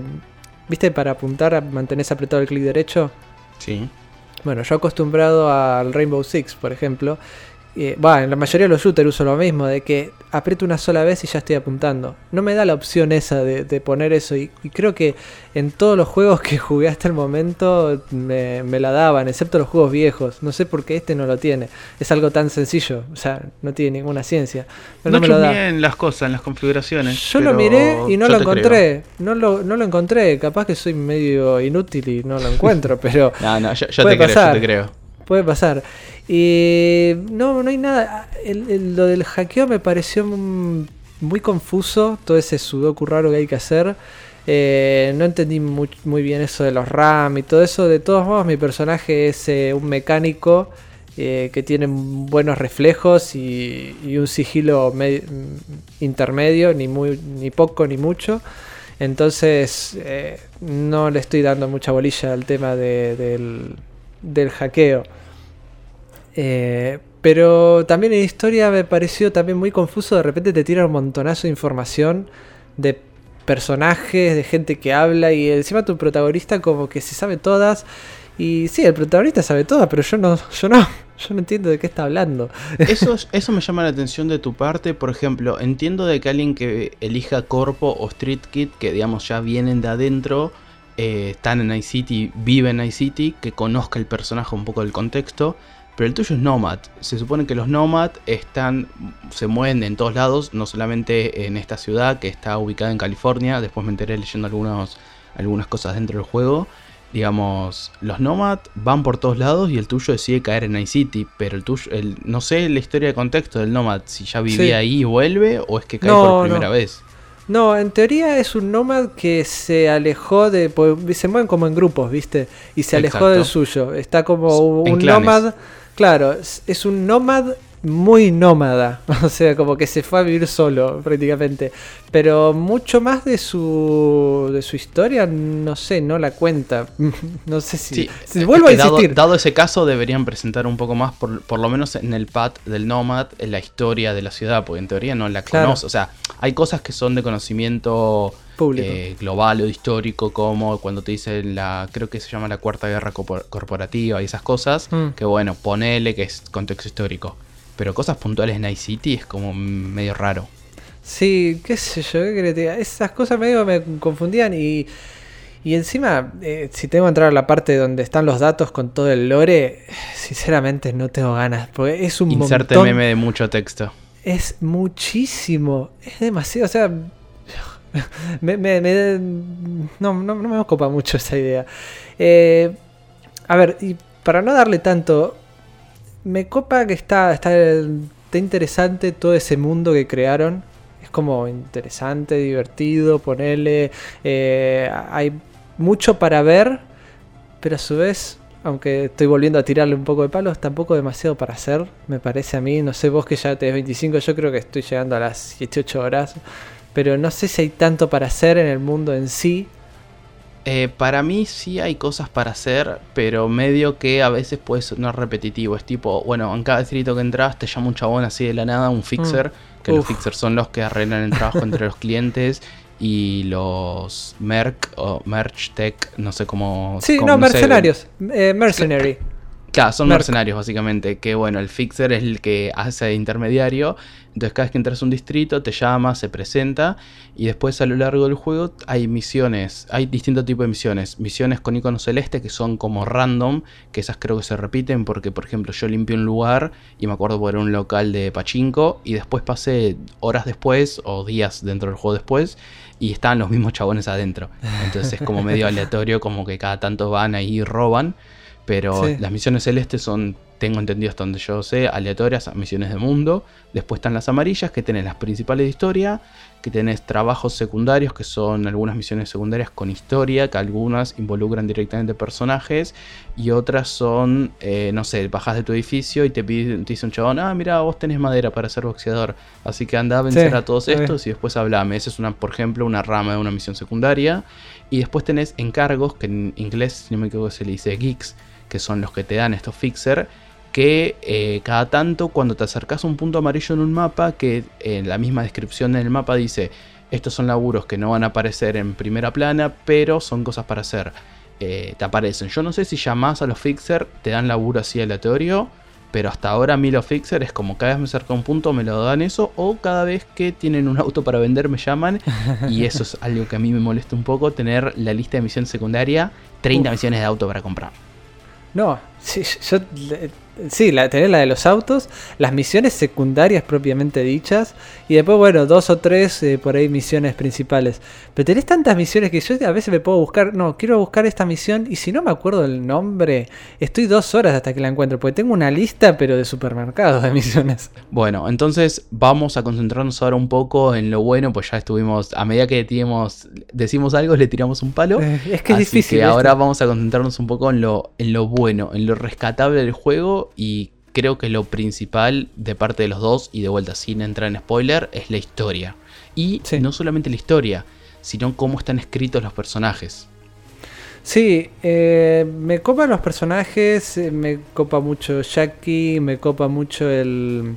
¿Viste? Para apuntar, mantenés apretado el clic derecho. Sí. Bueno, yo acostumbrado al Rainbow Six, por ejemplo, eh, en la mayoría de los shooters uso lo mismo, de que aprieto una sola vez y ya estoy apuntando. No me da la opción esa de, poner eso y, creo que en todos los juegos que jugué hasta el momento me, la daban, excepto los juegos viejos. No sé por qué este no lo tiene. Es algo tan sencillo, o sea, no tiene ninguna ciencia. no, me lo da. en las cosas, en las configuraciones. Yo lo miré y no lo encontré. No lo, no lo encontré. Capaz que soy medio inútil y no lo encuentro, pero... no, no, yo, te creo, yo te creo. Puede pasar. Y no, no hay nada. lo del hackeo me pareció muy confuso. Todo ese sudoku raro que hay que hacer. Eh, no entendí muy, bien eso de los RAM y todo eso. De todos modos, mi personaje es eh, un mecánico eh, que tiene buenos reflejos y, un sigilo intermedio, ni, muy, ni poco ni mucho. Entonces, no le estoy dando mucha bolilla al tema del, del hackeo. Eh, pero también en historia me pareció también muy confuso. De repente te tira un montonazo de información de personajes, de gente que habla y encima tu protagonista como que se sabe todas. Y sí, el protagonista sabe todas, pero yo no, yo no, yo no entiendo de qué está hablando. Eso, eso me llama la atención de tu parte. Por ejemplo, entiendo de que alguien que elija Corpo o Street Kid, que digamos ya vienen de adentro, eh, están en Night City, viven en Night City, que conozca el personaje un poco del contexto. Pero el tuyo es Nomad. Se supone que los Nomad están, se mueven en todos lados, no solamente en esta ciudad que está ubicada en California. Después me enteré leyendo algunos, algunas cosas dentro del juego. digamos, los Nomad van por todos lados y el tuyo decide caer en Night City, pero el tuyo, el, no sé la historia de contexto del Nomad, si ya vivía ahí y vuelve o es que cae por primera vez. No, en teoría es un nómad que se alejó de. Pues, se mueven como en grupos, ¿viste? Y se alejó del suyo. Está como un nómad. Claro, es un nómad muy nómada, o sea, como que se fue a vivir solo prácticamente. Pero mucho más de su de su historia, no sé, no la cuenta. no sé si, si vuelvo a insistir. Dado, ese caso, deberían presentar un poco más, por, por, lo menos en el pad del Nomad, en la historia de la ciudad, porque en teoría no la conoce. O sea, hay cosas que son de conocimiento eh, global o histórico, como cuando te dicen la, creo que se llama la Cuarta Guerra Corporativa y esas cosas, mm. que bueno, ponele que es contexto histórico. Pero cosas puntuales en Night City es como medio raro. Sí, qué sé yo, qué Esas cosas medio me confundían y, y encima, eh, si tengo que entrar a la parte donde están los datos con todo el lore, sinceramente no tengo ganas, porque es un Inserte meme de mucho texto. Es muchísimo, es demasiado, o sea, me, no, no, me ocupa mucho esa idea. Eh, a ver, y para no darle tanto, me copa que está, está, interesante todo ese mundo que crearon. Es como interesante, divertido, ponerle... Eh, hay mucho para ver, pero a su vez, aunque estoy volviendo a tirarle un poco de palos, tampoco demasiado para hacer, me parece a mí. No sé, vos que ya tenés 25, yo creo que estoy llegando a las 18 horas. Pero no sé si hay tanto para hacer en el mundo en sí. Eh, para mí sí hay cosas para hacer, pero medio que a veces puede sonar repetitivo. Es tipo, bueno, en cada distrito que entras te llama un chabón así de la nada, un fixer, mm. que los fixers son los que arreglan el trabajo entre los clientes y los merc o merch tech, no sé cómo. Sí, no, mercenarios, eh, mercenary. Claro, son mercenarios básicamente, que bueno, el fixer es el que hace de intermediario, entonces cada vez que entras a un distrito te llama, se presenta y después a lo largo del juego hay misiones, hay distintos tipos de misiones, misiones con icono celeste que son como random, que esas creo que se repiten porque por ejemplo yo limpié un lugar y me acuerdo por un local de pachinko y después pasé horas después o días dentro del juego después y estaban los mismos chabones adentro, entonces es como medio aleatorio, como que cada tanto van ahí y roban. Pero las misiones celestes son, tengo entendido hasta donde yo sé, aleatorias misiones de mundo. Después están las amarillas, que tienen las principales de historia. Que tenés trabajos secundarios, que son algunas misiones secundarias con historia, que algunas involucran directamente personajes. Y otras son, eh, no sé, bajas de tu edificio y te, pide, te dice un chabón, ah, mira, vos tenés madera para ser boxeador. Así que anda a vencer a todos estos y después hablame. Esa es, una, por ejemplo, una rama de una misión secundaria. Y después tenés encargos, que en inglés, si no me equivoco, se le dice geeks que son los que te dan estos fixer, que eh, cada tanto cuando te acercas a un punto amarillo en un mapa, que en la misma descripción del mapa dice, estos son laburos que no van a aparecer en primera plana, pero son cosas para hacer. Eh, te aparecen. Yo no sé si llamas a los fixer, te dan laburo así aleatorio, pero hasta ahora a mí los fixer es como cada vez me acerca a un punto me lo dan eso, o cada vez que tienen un auto para vender me llaman, y eso es algo que a mí me molesta un poco, tener la lista de misión secundaria, 30 misiones de auto para comprar. No, sí, yo Sí, la, tenés la de los autos, las misiones secundarias propiamente dichas, y después, bueno, dos o tres eh, por ahí misiones principales. Pero tenés tantas misiones que yo a veces me puedo buscar, no, quiero buscar esta misión, y si no me acuerdo el nombre, estoy dos horas hasta que la encuentro, porque tengo una lista, pero de supermercados de misiones. Bueno, entonces vamos a concentrarnos ahora un poco en lo bueno, pues ya estuvimos, a medida que decimos algo, le tiramos un palo. Eh, es que es difícil. Que ahora vamos a concentrarnos un poco en lo, en lo bueno, en lo rescatable del juego y creo que lo principal de parte de los dos, y de vuelta sin entrar en spoiler, es la historia. Y no solamente la historia, sino cómo están escritos los personajes. Sí, eh, me copan los personajes, eh, me copa mucho Jackie, me copa mucho el...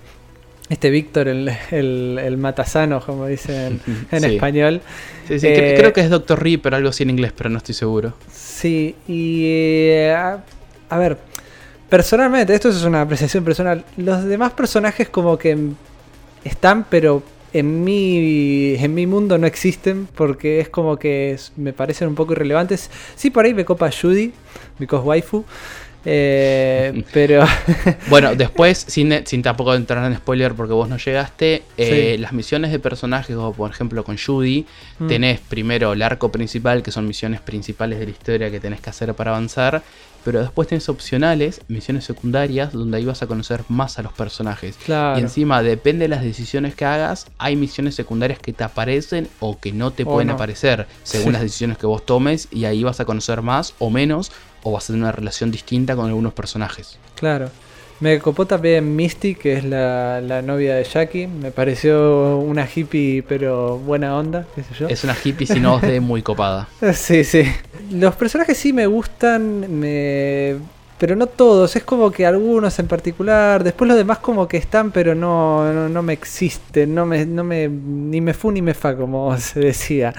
Este Víctor, el, el, matasano, como dicen en español. Sí, sí, eh, creo que es Doctor Ri, pero algo así en inglés, pero no estoy seguro. Sí, y... a ver, Personalmente, esto es una apreciación personal. Los demás personajes como que están, pero en mi, en mi mundo no existen porque es como que me parecen un poco irrelevantes. Sí, por ahí me copa Judy, mi waifu. Eh, pero. bueno, después, sin, sin tampoco entrar en spoiler porque vos no llegaste, eh, las misiones de personajes, como por ejemplo con Judy, mm. tenés primero el arco principal, que son misiones principales de la historia que tenés que hacer para avanzar. Pero después tenés opcionales, misiones secundarias, donde ahí vas a conocer más a los personajes. Y encima, depende de las decisiones que hagas, hay misiones secundarias que te aparecen o que no te pueden aparecer, según las decisiones que vos tomes, y ahí vas a conocer más o menos o vas a tener una relación distinta con algunos personajes. Claro. Me copó también Misty, que es la, novia de Jackie. Me pareció una hippie, pero buena onda, qué sé yo. Es una hippie, si no de muy copada. sí, sí. Los personajes sí me gustan, me... pero no todos. Es como que algunos en particular. Después los demás como que están, pero no, no, me existen. No me, no me, ni me fu ni me fa, como se decía.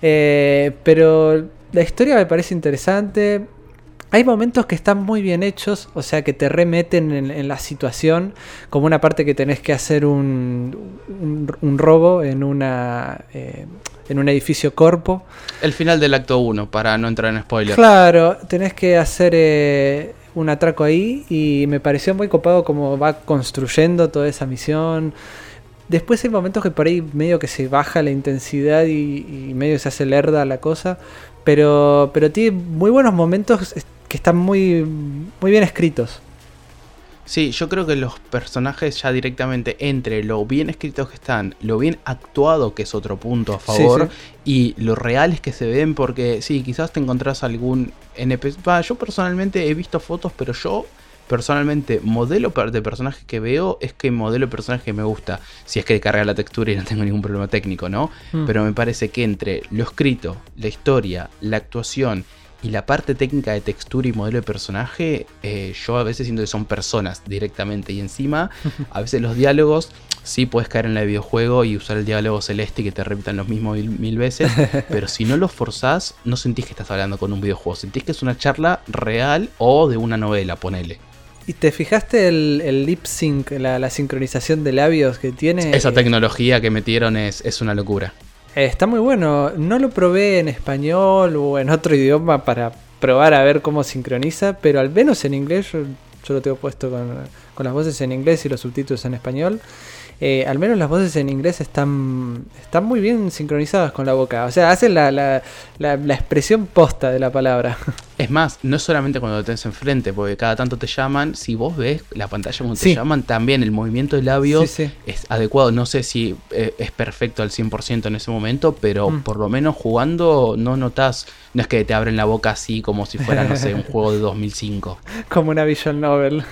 Eh, pero la historia me parece interesante hay momentos que están muy bien hechos, o sea, que te remeten en, la situación, como una parte que tenés que hacer un, un, robo en una... Eh, en un edificio corpo. El final del acto 1, para no entrar en spoiler. Claro, tenés que hacer eh, un atraco ahí y me pareció muy copado como va construyendo toda esa misión. Después hay momentos que por ahí medio que se baja la intensidad y, y medio se hace lerda la cosa, pero, pero tiene muy buenos momentos que están muy, muy bien escritos. Sí, yo creo que los personajes ya directamente entre lo bien escritos que están, lo bien actuado que es otro punto a favor, y lo reales que se ven, porque sí, quizás te encontrás algún NPC. yo personalmente he visto fotos, pero yo personalmente modelo de personaje que veo es que modelo de personaje que me gusta. Si es que carga la textura y no tengo ningún problema técnico, ¿no? Mm. Pero me parece que entre lo escrito, la historia, la actuación y la parte técnica de textura y modelo de personaje, eh, yo a veces siento que son personas directamente. Y encima, a veces los diálogos, sí puedes caer en la de videojuego y usar el diálogo celeste y que te repitan los mismos mil, veces. pero si no los forzás, no sentís que estás hablando con un videojuego. Sentís que es una charla real o de una novela, ponele. ¿Y te fijaste el, lip sync, la, sincronización de labios que tiene? Esa tecnología que metieron es, es una locura. Eh, está muy bueno. No lo probé en español o en otro idioma para probar a ver cómo sincroniza, pero al menos en inglés, yo, lo tengo puesto con, con, las voces en inglés y los subtítulos en español. Eh, al menos las voces en inglés están, están muy bien sincronizadas con la boca. O sea, hacen la, la, la, expresión posta de la palabra. Es más, no es solamente cuando te tenés enfrente, porque cada tanto te llaman, si vos ves la pantalla cuando te llaman, también el movimiento de labios es adecuado. No sé si eh, es perfecto al 100% en ese momento, pero mm. por lo menos jugando no notas, no es que te abren la boca así como si fuera, no sé, un juego de 2005. Como una visual novel.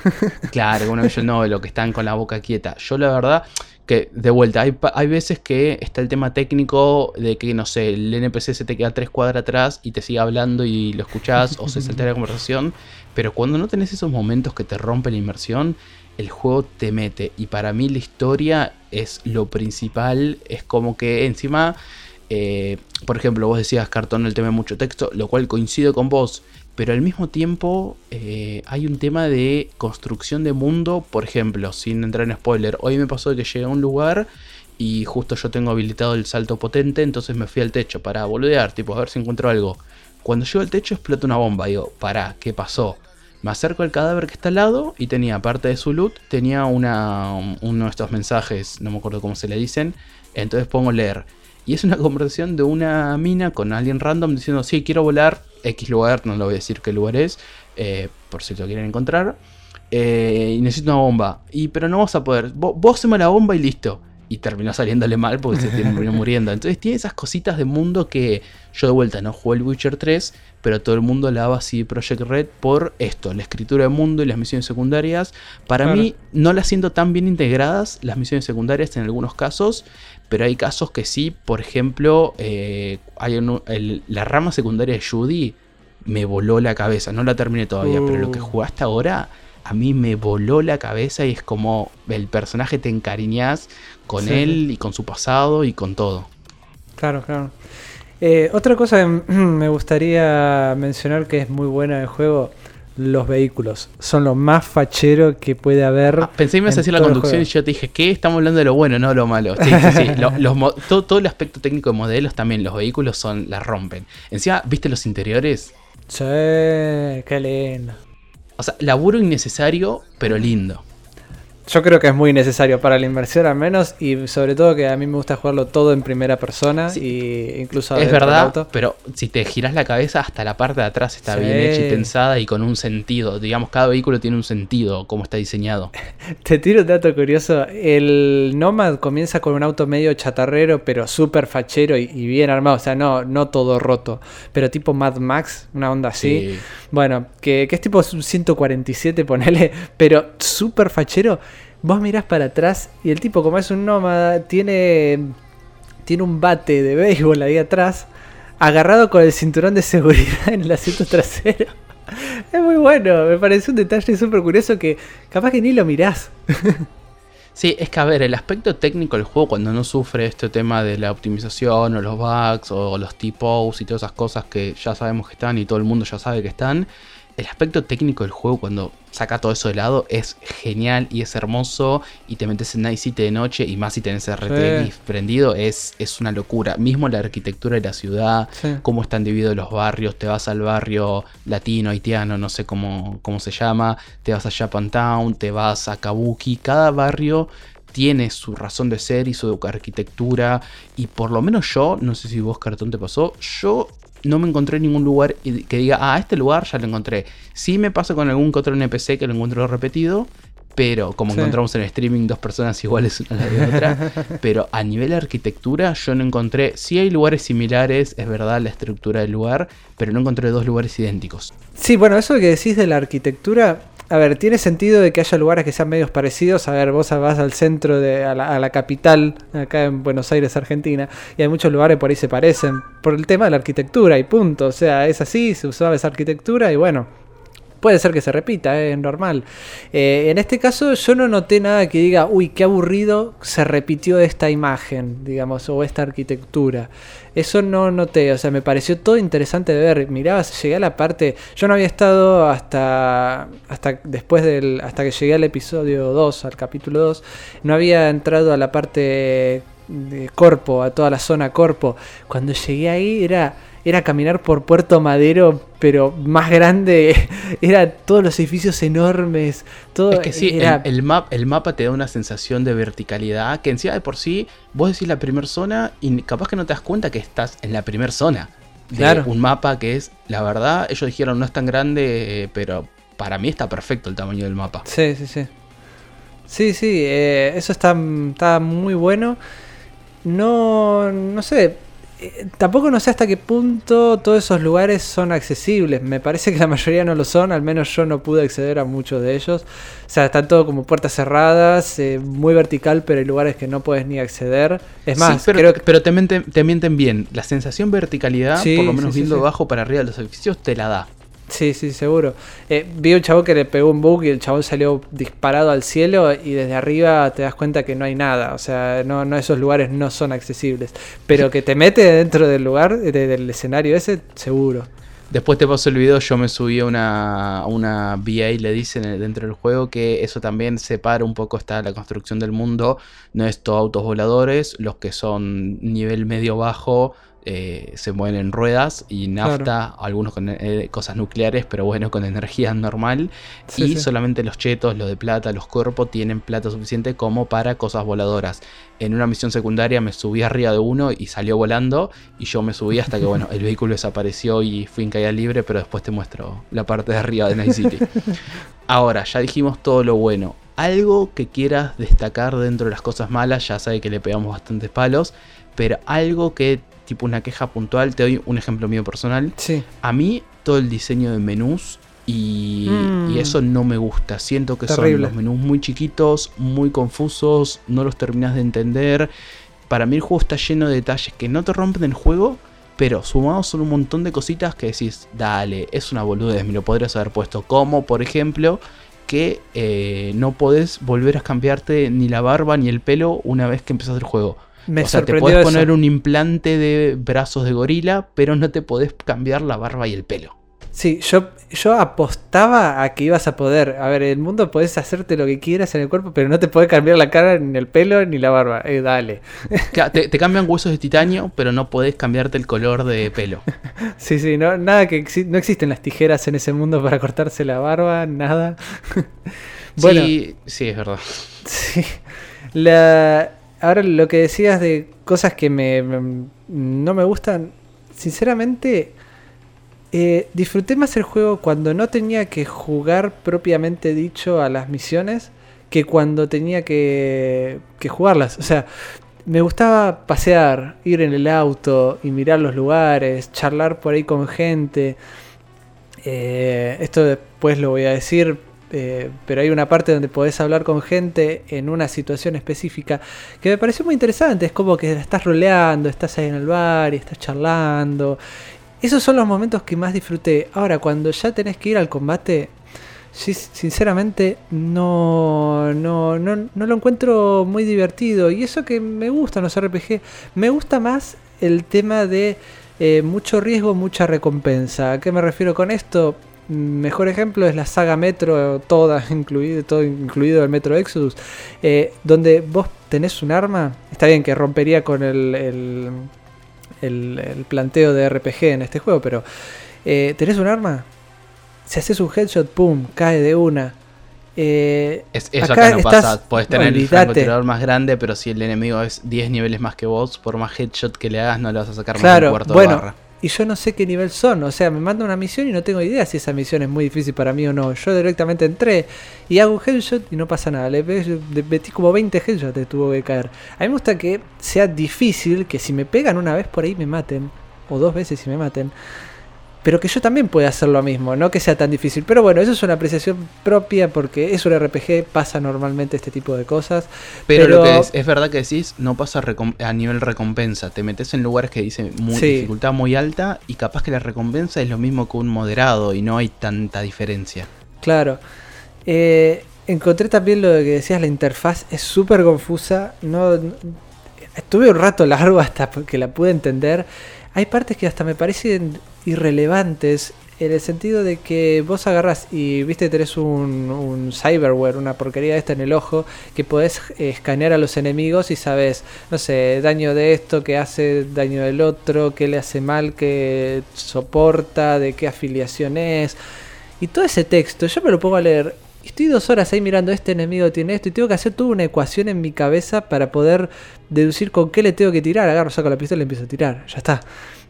claro, como una visual novel, o que están con la boca quieta. Yo la verdad que de vuelta, hay, hay, veces que está el tema técnico de que, no sé, el NPC se te queda tres cuadras atrás y te sigue hablando y lo escuchás o se salta la conversación, pero cuando no tenés esos momentos que te rompen la inmersión, el juego te mete. Y para mí la historia es lo principal, es como que encima, eh, por ejemplo, vos decías cartón el tema de mucho texto, lo cual coincido con vos pero al mismo tiempo eh, hay un tema de construcción de mundo, por ejemplo, sin entrar en spoiler, hoy me pasó que llegué a un lugar y justo yo tengo habilitado el salto potente, entonces me fui al techo para boludear, tipo a ver si encuentro algo. Cuando llego al techo explota una bomba, digo, pará, ¿qué pasó? Me acerco al cadáver que está al lado y tenía, aparte de su loot, tenía una, uno de estos mensajes, no me acuerdo cómo se le dicen, entonces pongo leer. Y es una conversación de una mina con alguien random diciendo, sí, quiero volar X lugar, no le voy a decir qué lugar es, eh, por si lo quieren encontrar. Eh, y necesito una bomba. Y pero no vas a poder. Vos, vos la bomba y listo. Y terminó saliéndole mal porque se terminó muriendo. Entonces tiene esas cositas de mundo que yo de vuelta no jugué el Witcher 3, pero todo el mundo la daba así Project Red por esto, la escritura de mundo y las misiones secundarias. Para mí no las siento tan bien integradas las misiones secundarias en algunos casos, pero hay casos que sí, por ejemplo, eh, hay la rama secundaria de Judy me voló la cabeza, no la terminé todavía, pero lo que uh. jugaste ahora a mí me voló la cabeza y es como el personaje te encariñas con él y con su pasado y con todo. Claro, claro. Eh, otra cosa que me gustaría mencionar que es muy buena del juego los vehículos. Son lo más fachero que puede haber. Ah, pensé que me ibas a decir la conducción y yo te dije, ¿qué? Estamos hablando de lo bueno, no de lo malo. Sí, sí, sí. todo, todo, el aspecto técnico de modelos también, los vehículos son la rompen. Encima, ¿viste los interiores? Sí, qué lindo. O sea, laburo innecesario, pero lindo. Yo creo que es muy necesario para la inversión al menos y sobre todo que a mí me gusta jugarlo todo en primera persona y incluso es verdad, pero si te giras la cabeza hasta la parte de atrás está bien hecha y pensada y con un sentido, digamos cada vehículo tiene un sentido como está diseñado. te tiro un dato curioso, el Nomad comienza con un auto medio chatarrero pero súper fachero y, bien armado, o sea, no no todo roto, pero tipo Mad Max, una onda así. Bueno, que, que es tipo 147 ponele, pero súper fachero vos mirás para atrás y el tipo, como es un nómada, tiene, tiene un bate de béisbol ahí atrás, agarrado con el cinturón de seguridad en el asiento trasero. Es muy bueno, me parece un detalle súper curioso que capaz que ni lo mirás. Sí, es que a ver, el aspecto técnico del juego cuando no sufre este tema de la optimización o los bugs o los tipos y todas esas cosas que ya sabemos que están y todo el mundo ya sabe que están, el aspecto técnico del juego cuando saca todo eso de lado es genial y es hermoso y te metes en Night City de noche y más si tenés RTX prendido es, es una locura. Mismo la arquitectura de la ciudad, cómo están divididos los barrios, te vas al barrio latino, haitiano, no sé cómo, cómo se llama, te vas a Japantown, te vas a Kabuki, cada barrio tiene su razón de ser y su arquitectura. Y por lo menos yo, no sé si vos cartón te pasó, yo no me encontré en ningún lugar que diga, ah, este lugar ya lo encontré. Sí me pasa con algún que otro NPC que lo encuentro repetido, pero como encontramos en streaming dos personas iguales una a la otra, pero a nivel de arquitectura yo no encontré, sí hay lugares similares, es verdad la estructura del lugar, pero no encontré dos lugares idénticos. Sí, bueno, eso que decís de la arquitectura, a ver, tiene sentido de que haya lugares que sean medios parecidos. A ver, vos vas al centro, de, a, la, capital, acá en Buenos Aires, Argentina, y hay muchos lugares por ahí se parecen, por el tema de la arquitectura y punto. O sea, es así, se usaba esa arquitectura y bueno, puede ser que se repita, es normal. Eh, en este caso yo no noté nada que diga, uy, qué aburrido se repitió esta imagen, digamos, o esta arquitectura. Eso no noté, o sea, me pareció todo interesante de ver. Miraba, llegué a la parte, yo no había estado hasta, hasta después del, hasta que llegué al episodio 2, al capítulo 2, no había entrado a la parte de Corpo, a toda la zona Corpo. Cuando llegué ahí era era caminar por Puerto Madero, pero más grande. Era todos los edificios enormes. Todo es que sí, el, el, mapa te da una sensación de verticalidad que encima de por sí, vos decís la primera zona y capaz que no te das cuenta que estás en la primera zona. De claro. un mapa que es, la verdad, ellos dijeron no es tan grande, pero para mí está perfecto el tamaño del mapa. Sí, sí, sí. Sí, sí, eh, eso está, está muy bueno. No, no sé, eh, tampoco no sé hasta qué punto todos esos lugares son accesibles. Me parece que la mayoría no lo son, al menos yo no pude acceder a muchos de ellos. O sea, están todo como puertas cerradas, eh, muy vertical, pero hay lugares que no puedes ni acceder. Es más, pero, creo que... pero te, mienten, bien. La sensación verticalidad, por lo menos viendo abajo para arriba de los edificios, te la da. Sí, sí, seguro. Eh, vi un chavo que le pegó un bug y el chabón salió disparado al cielo y desde arriba te das cuenta que no hay nada. O sea, no, no esos lugares no son accesibles. Pero que te mete dentro del lugar, del escenario ese, seguro. Después te paso el video, yo me subí a una, una VA, le dicen dentro del juego, que eso también separa un poco está la construcción del mundo. No es todo autos voladores, los que son nivel medio bajo eh, se mueven en ruedas y nafta, algunos con eh, cosas nucleares, pero bueno, con energía normal. y solamente los chetos, los de plata, los cuerpos, tienen plata suficiente como para cosas voladoras. En una misión secundaria me subí arriba de uno y salió volando. Y yo me subí hasta que, bueno, el vehículo desapareció y fui en caída libre, pero después te muestro la parte de arriba de Night City. Ahora, ya dijimos todo lo bueno. Algo que quieras destacar dentro de las cosas malas, ya sabe que le pegamos bastantes palos, pero algo que tipo una queja puntual, te doy un ejemplo mío personal. Sí. A mí todo el diseño de menús y, mm. eso no me gusta. Siento que son los menús muy chiquitos, muy confusos, no los terminas de entender. Para mí el juego está lleno de detalles que no te rompen el juego, pero sumados son un montón de cositas que decís, dale, es una boludez, me lo podrías haber puesto. Como, por ejemplo, que eh, no podés volver a cambiarte ni la barba ni el pelo una vez que empezás el juego. Me o sea, te puedes poner un implante de brazos de gorila, pero no te podés cambiar la barba y el pelo. Sí, yo, yo apostaba a que ibas a poder. A ver, el mundo podés hacerte lo que quieras en el cuerpo, pero no te puede cambiar la cara, ni el pelo, ni la barba. Eh, dale. Claro, te, te cambian huesos de titanio, pero no podés cambiarte el color de pelo. Sí, sí, no, nada que exi- no existen las tijeras en ese mundo para cortarse la barba, nada. bueno, Sí, sí, es verdad. sí. La, ahora lo que decías de cosas que me, no me gustan, sinceramente, eh, disfruté más el juego cuando no tenía que jugar propiamente dicho a las misiones que cuando tenía que, que jugarlas. O sea, me gustaba pasear, ir en el auto y mirar los lugares, charlar por ahí con gente. Eh, esto después lo voy a decir, eh, pero hay una parte donde podés hablar con gente en una situación específica que me pareció muy interesante. Es como que estás roleando, estás ahí en el bar y estás charlando. Esos son los momentos que más disfruté. Ahora, cuando ya tenés que ir al combate, sinceramente no, no, no, no lo encuentro muy divertido. Y eso que me gustan los RPG, me gusta más el tema de eh, mucho riesgo, mucha recompensa. ¿A qué me refiero con esto? Mejor ejemplo es la saga Metro, toda incluido, todo incluido el Metro Exodus, eh, donde vos tenés un arma, está bien que rompería con el, el, el- el planteo de RPG en este juego, pero eh, tenés un arma, si haces un headshot, pum, cae de una. Eh, Es, eso Acá acá, no estás- pasa. Podés tener el olvídate. francotirador más grande, pero si el enemigo es 10 niveles más que vos, por más headshot que le hagas, no le vas a sacar más de Claro, un cuarto bueno, de barra. Y yo no sé qué nivel son. O sea, me manda una misión y no tengo idea si esa misión es muy difícil para mí o no. Yo directamente entré y hago un headshot y no pasa nada. Le metí como 20 headshots, te tuvo que caer. A mí me gusta que sea difícil, que si me pegan una vez por ahí me maten, o dos veces y me maten. Pero que yo también pueda hacer lo mismo, no que sea tan difícil. Pero bueno, eso es una apreciación propia porque es un RPG, pasa normalmente este tipo de cosas. Pero, lo que es, es verdad que decís, no pasa a nivel recompensa. Te metes en lugares que dicen muy, Sí. dificultad muy alta y capaz que la recompensa es lo mismo que un moderado y no hay tanta diferencia. Claro. Eh, encontré también lo que decías, la interfaz es súper confusa. No, no- estuve un rato largo hasta que la pude entender. Hay partes que hasta me parecen irrelevantes. En el sentido de que vos agarras y viste tenés un, cyberware, una porquería esta en el ojo, que podés eh, escanear a los enemigos y sabes, no sé, daño de esto, que hace daño del otro, que le hace mal, que soporta, de qué afiliación es. Y todo ese texto, yo me lo pongo a leer. Y Estoy dos horas ahí mirando, este enemigo tiene esto, y tengo que hacer toda una ecuación en mi cabeza para poder deducir con qué le tengo que tirar. Agarro, saco la pistola y empiezo a tirar. Ya está.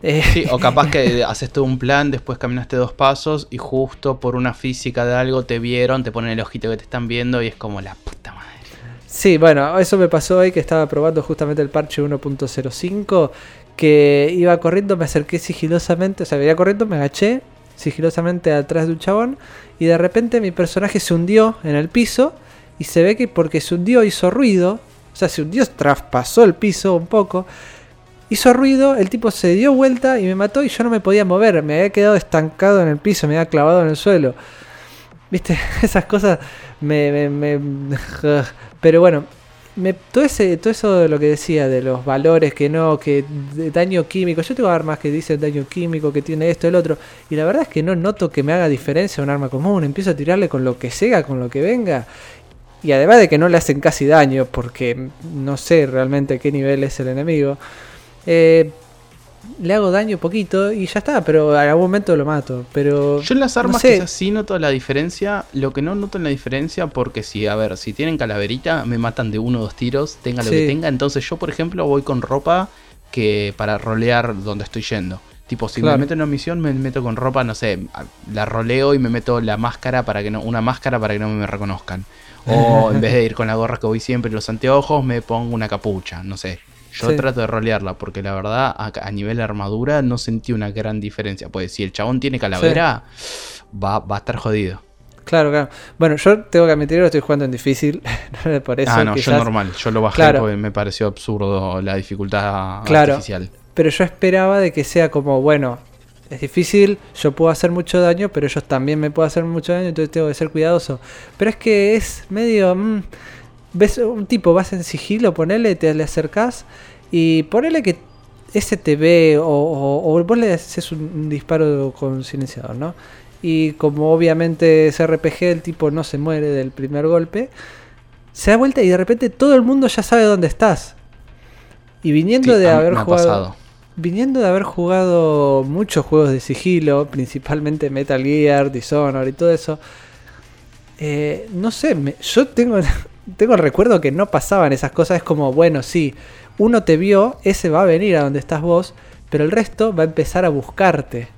Eh, Sí, o capaz que haces todo un plan, después caminaste dos pasos y justo por una física de algo te vieron, te ponen el ojito que te están viendo y es como la puta madre. Sí, bueno, eso me pasó hoy que estaba probando justamente el parche 1.05, que iba corriendo, me acerqué sigilosamente, o sea, venía corriendo, me agaché sigilosamente atrás de un chabón y de repente mi personaje se hundió en el piso y se ve que porque se hundió hizo ruido, o sea, se hundió, traspasó el piso un poco, hizo ruido, el tipo se dio vuelta y me mató y yo no me podía mover, me había quedado estancado en el piso, me había clavado en el suelo. Viste, esas cosas me... me- me- pero bueno, me, todo, ese, todo eso de lo que decía de los valores, que no, que de daño químico, yo tengo armas que dicen daño químico, que tiene esto, el otro, y la verdad es que no noto que me haga diferencia un arma común, empiezo a tirarle con lo que sea, con lo que venga, y además de que no le hacen casi daño, porque no sé realmente qué nivel es el enemigo, eh, le hago daño poquito y ya está, pero en algún momento lo mato, pero... Yo en las no armas sé. quizás sí noto la diferencia. Lo que no noto en la diferencia, porque si, a ver, si tienen calaverita, me matan de uno o dos tiros, tenga lo Sí. que tenga. Entonces yo, por ejemplo, voy con ropa que para rolear donde estoy yendo. Tipo, si Claro. me meto en una misión, me meto con ropa, no sé, la roleo y me meto la máscara para que no, una máscara para que no me reconozcan. O en vez de ir con la gorra que voy siempre y los anteojos, me pongo una capucha, no sé. Yo Sí. trato de rolearla porque la verdad a, a nivel armadura no sentí una gran diferencia. Pues si el chabón tiene calavera, va, va a estar jodido. Claro, claro. Bueno, yo tengo que admitir que lo estoy jugando en difícil. Por eso ah, no, quizás- yo normal. Yo lo bajé Claro. porque me pareció absurdo la dificultad Claro. artificial. Pero yo esperaba de que sea como, bueno, es difícil, yo puedo hacer mucho daño, pero ellos también me pueden hacer mucho daño, entonces tengo que ser cuidadoso. Pero es que es medio... mm, ves un tipo, vas en sigilo, ponele, te le acercás y ponele que STV o, o, o vos le haces un, un disparo con silenciador, ¿no? Y como obviamente es RPG, el tipo no se muere del primer golpe. Se da vuelta y de repente todo el mundo ya sabe dónde estás. Y viniendo Sí, de haber me ha jugado. pasado. Viniendo de haber jugado muchos juegos de sigilo, principalmente Metal Gear, Dishonored y todo eso. eh, no sé, me- yo tengo, tengo el recuerdo que no pasaban esas cosas. Es como, bueno, sí, uno te vio, ese va a venir a donde estás vos, pero el resto va a empezar a buscarte.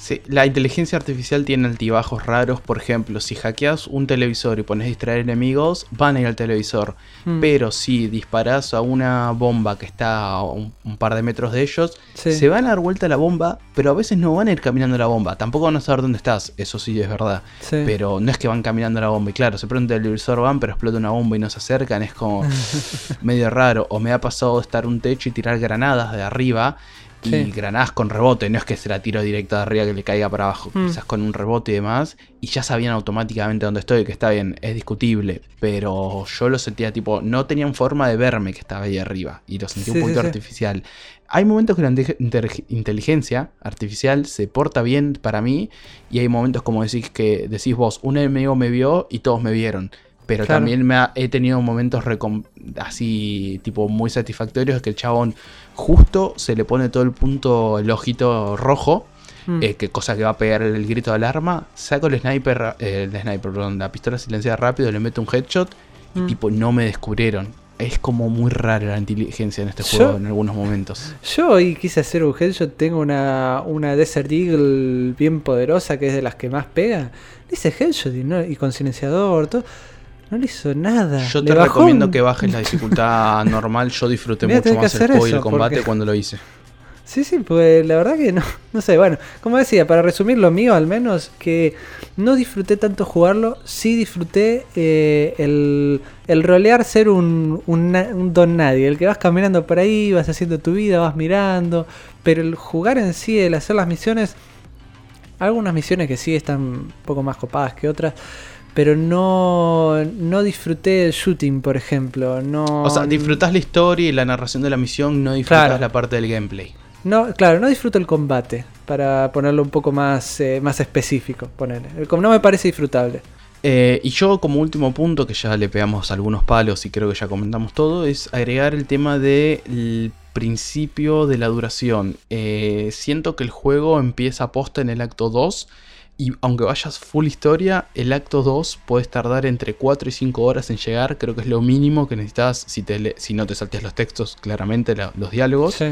Sí, la inteligencia artificial tiene altibajos raros. Por ejemplo, si hackeas un televisor y pones distraer enemigos, van a ir al televisor. Mm. Pero si disparas a una bomba que está a un, un par de metros de ellos, Sí. se van a dar vuelta la bomba, pero a veces no van a ir caminando la bomba. Tampoco van a saber dónde estás, eso sí es verdad. Sí. Pero no es que van caminando la bomba. Y claro, se prende el televisor, van, pero explota una bomba y no se acercan. Es como medio raro. O me ha pasado estar un techo y tirar granadas de arriba. Y Sí. granadas con rebote, no es que se la tiro directa de arriba que le caiga para abajo, Mm. quizás con un rebote y demás, y ya sabían automáticamente dónde estoy, que está bien, es discutible, pero yo lo sentía tipo, no tenían forma de verme que estaba ahí arriba, y lo sentí Sí, un poquito sí, artificial. Hay momentos que la inteligencia artificial se porta bien para mí, y hay momentos como decís que decís vos, un enemigo me vio y todos me vieron. Pero Claro. también me ha- he tenido momentos así, tipo, muy satisfactorios que el chabón justo se le pone todo el punto, el ojito rojo, Mm. eh, que cosa que va a pegar el grito de alarma. Saco el sniper, eh, el sniper, perdón, la pistola silenciada rápido, le meto un headshot y Mm. tipo, no me descubrieron. Es como muy rara la inteligencia en este Yo- juego en algunos momentos. Yo hoy quise hacer un headshot, tengo una, una Desert Eagle bien poderosa que es de las que más pega. Le hice headshot y, no- y con silenciador, todo. No le hizo nada. Yo te recomiendo un- que bajes la dificultad normal. Yo disfruté mucho más el el combate porque- cuando lo hice. Sí, sí, pues la verdad que no, no sé, bueno, como decía, para resumir lo mío al menos, que no disfruté tanto jugarlo, sí disfruté eh, el, el rolear ser un, un, un don nadie, el que vas caminando por ahí, vas haciendo tu vida, vas mirando, pero el jugar en sí, el hacer las misiones, algunas misiones que sí están un poco más copadas que otras, pero no, no disfruté el shooting, por ejemplo, no... O sea, disfrutás la historia y la narración de la misión, no disfrutás Claro. la parte del gameplay. No, claro, no disfruto el combate, para ponerlo un poco más, eh, más específico, ponerle. No me parece disfrutable. Eh, y yo como último punto, que ya le pegamos algunos palos y creo que ya comentamos todo, es agregar el tema del principio de la duración. Eh, siento que el juego empieza a posta en el acto 2 y aunque vayas full historia, el acto 2 puedes tardar entre 4 y 5 horas en llegar, creo que es lo mínimo que necesitas si, te le- si no te salteas los textos, claramente la- los diálogos. Sí.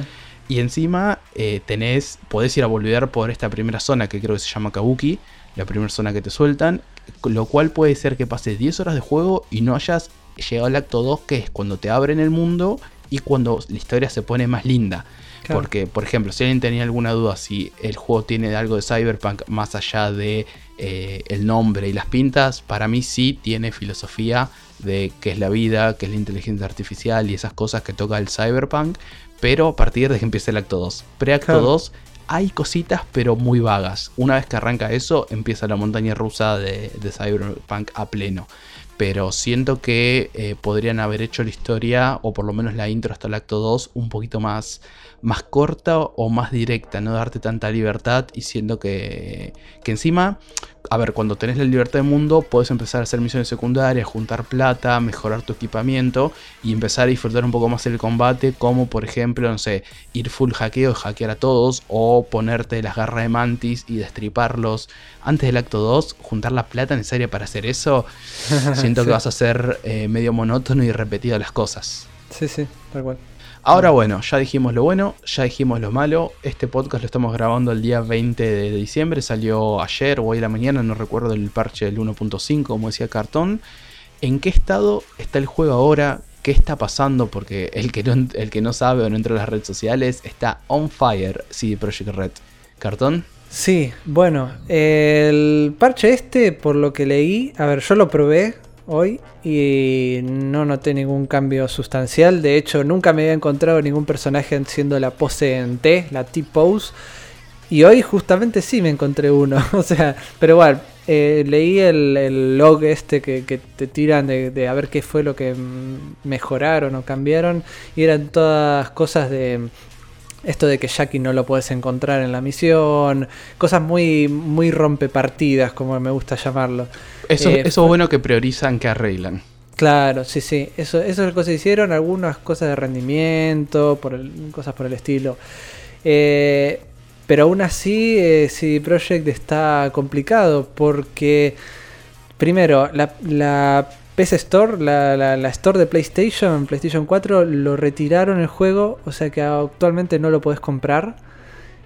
Y encima eh, tenés, podés ir a volver por esta primera zona que creo que se llama Kabuki, la primera zona que te sueltan, lo cual puede ser que pases 10 horas de juego y no hayas llegado al acto 2, que es cuando te abren el mundo y cuando la historia se pone más linda. Claro. Porque, por ejemplo, si alguien tenía alguna duda si el juego tiene algo de cyberpunk más allá de eh, el nombre y las pintas, para mí sí tiene filosofía de qué es la vida, qué es la inteligencia artificial y esas cosas que toca el cyberpunk, pero a partir de que empiece el acto 2. Preacto Claro. 2 hay cositas pero muy vagas. Una vez que arranca eso, empieza la montaña rusa de, de cyberpunk a pleno. Pero siento que eh, podrían haber hecho la historia, o por lo menos la intro hasta el acto 2, un poquito más, más corta o más directa, no darte tanta libertad y siendo que, que encima, a ver, cuando tenés la libertad del mundo, puedes empezar a hacer misiones secundarias, juntar plata, mejorar tu equipamiento y empezar a disfrutar un poco más el combate, como por ejemplo, no sé, ir full hackeo, hackear a todos, o ponerte las garras de mantis y destriparlos. Antes del acto 2, juntar la plata necesaria para hacer eso, siento Sí. que vas a ser eh, medio monótono y repetido las cosas. Sí, sí, tal cual. Ahora bueno, ya dijimos lo bueno, ya dijimos lo malo. Este podcast lo estamos grabando el día 20 de diciembre, salió ayer o hoy a la mañana, no recuerdo el parche del 1.5, como decía Cartón. ¿En qué estado está el juego ahora? ¿Qué está pasando? Porque el que no, sabe o no entra a las redes sociales está on fire, sí, Project Red. ¿Cartón? Sí, bueno, el parche este, por lo que leí, a ver, yo lo probé hoy y no noté ningún cambio sustancial. De hecho, nunca me había encontrado ningún personaje haciendo la pose en T, la T-pose. Y hoy justamente sí me encontré uno. o sea, pero igual, eh, leí el, log este que, te tiran de, de a ver qué fue lo que mejoraron o cambiaron. Y eran todas cosas de esto de que Jackie no lo puedes encontrar en la misión, cosas muy, muy rompepartidas, como me gusta llamarlo. Eso, eso es bueno que priorizan, que arreglan. Claro, sí, sí. Eso, eso es lo que se hicieron. Algunas cosas de rendimiento, por cosas por el estilo. Eh, pero aún así, eh, CD Projekt está complicado porque, primero, la, la PS Store, la, la, Store de PlayStation, PlayStation 4, lo retiraron el juego, o sea que actualmente no lo puedes comprar.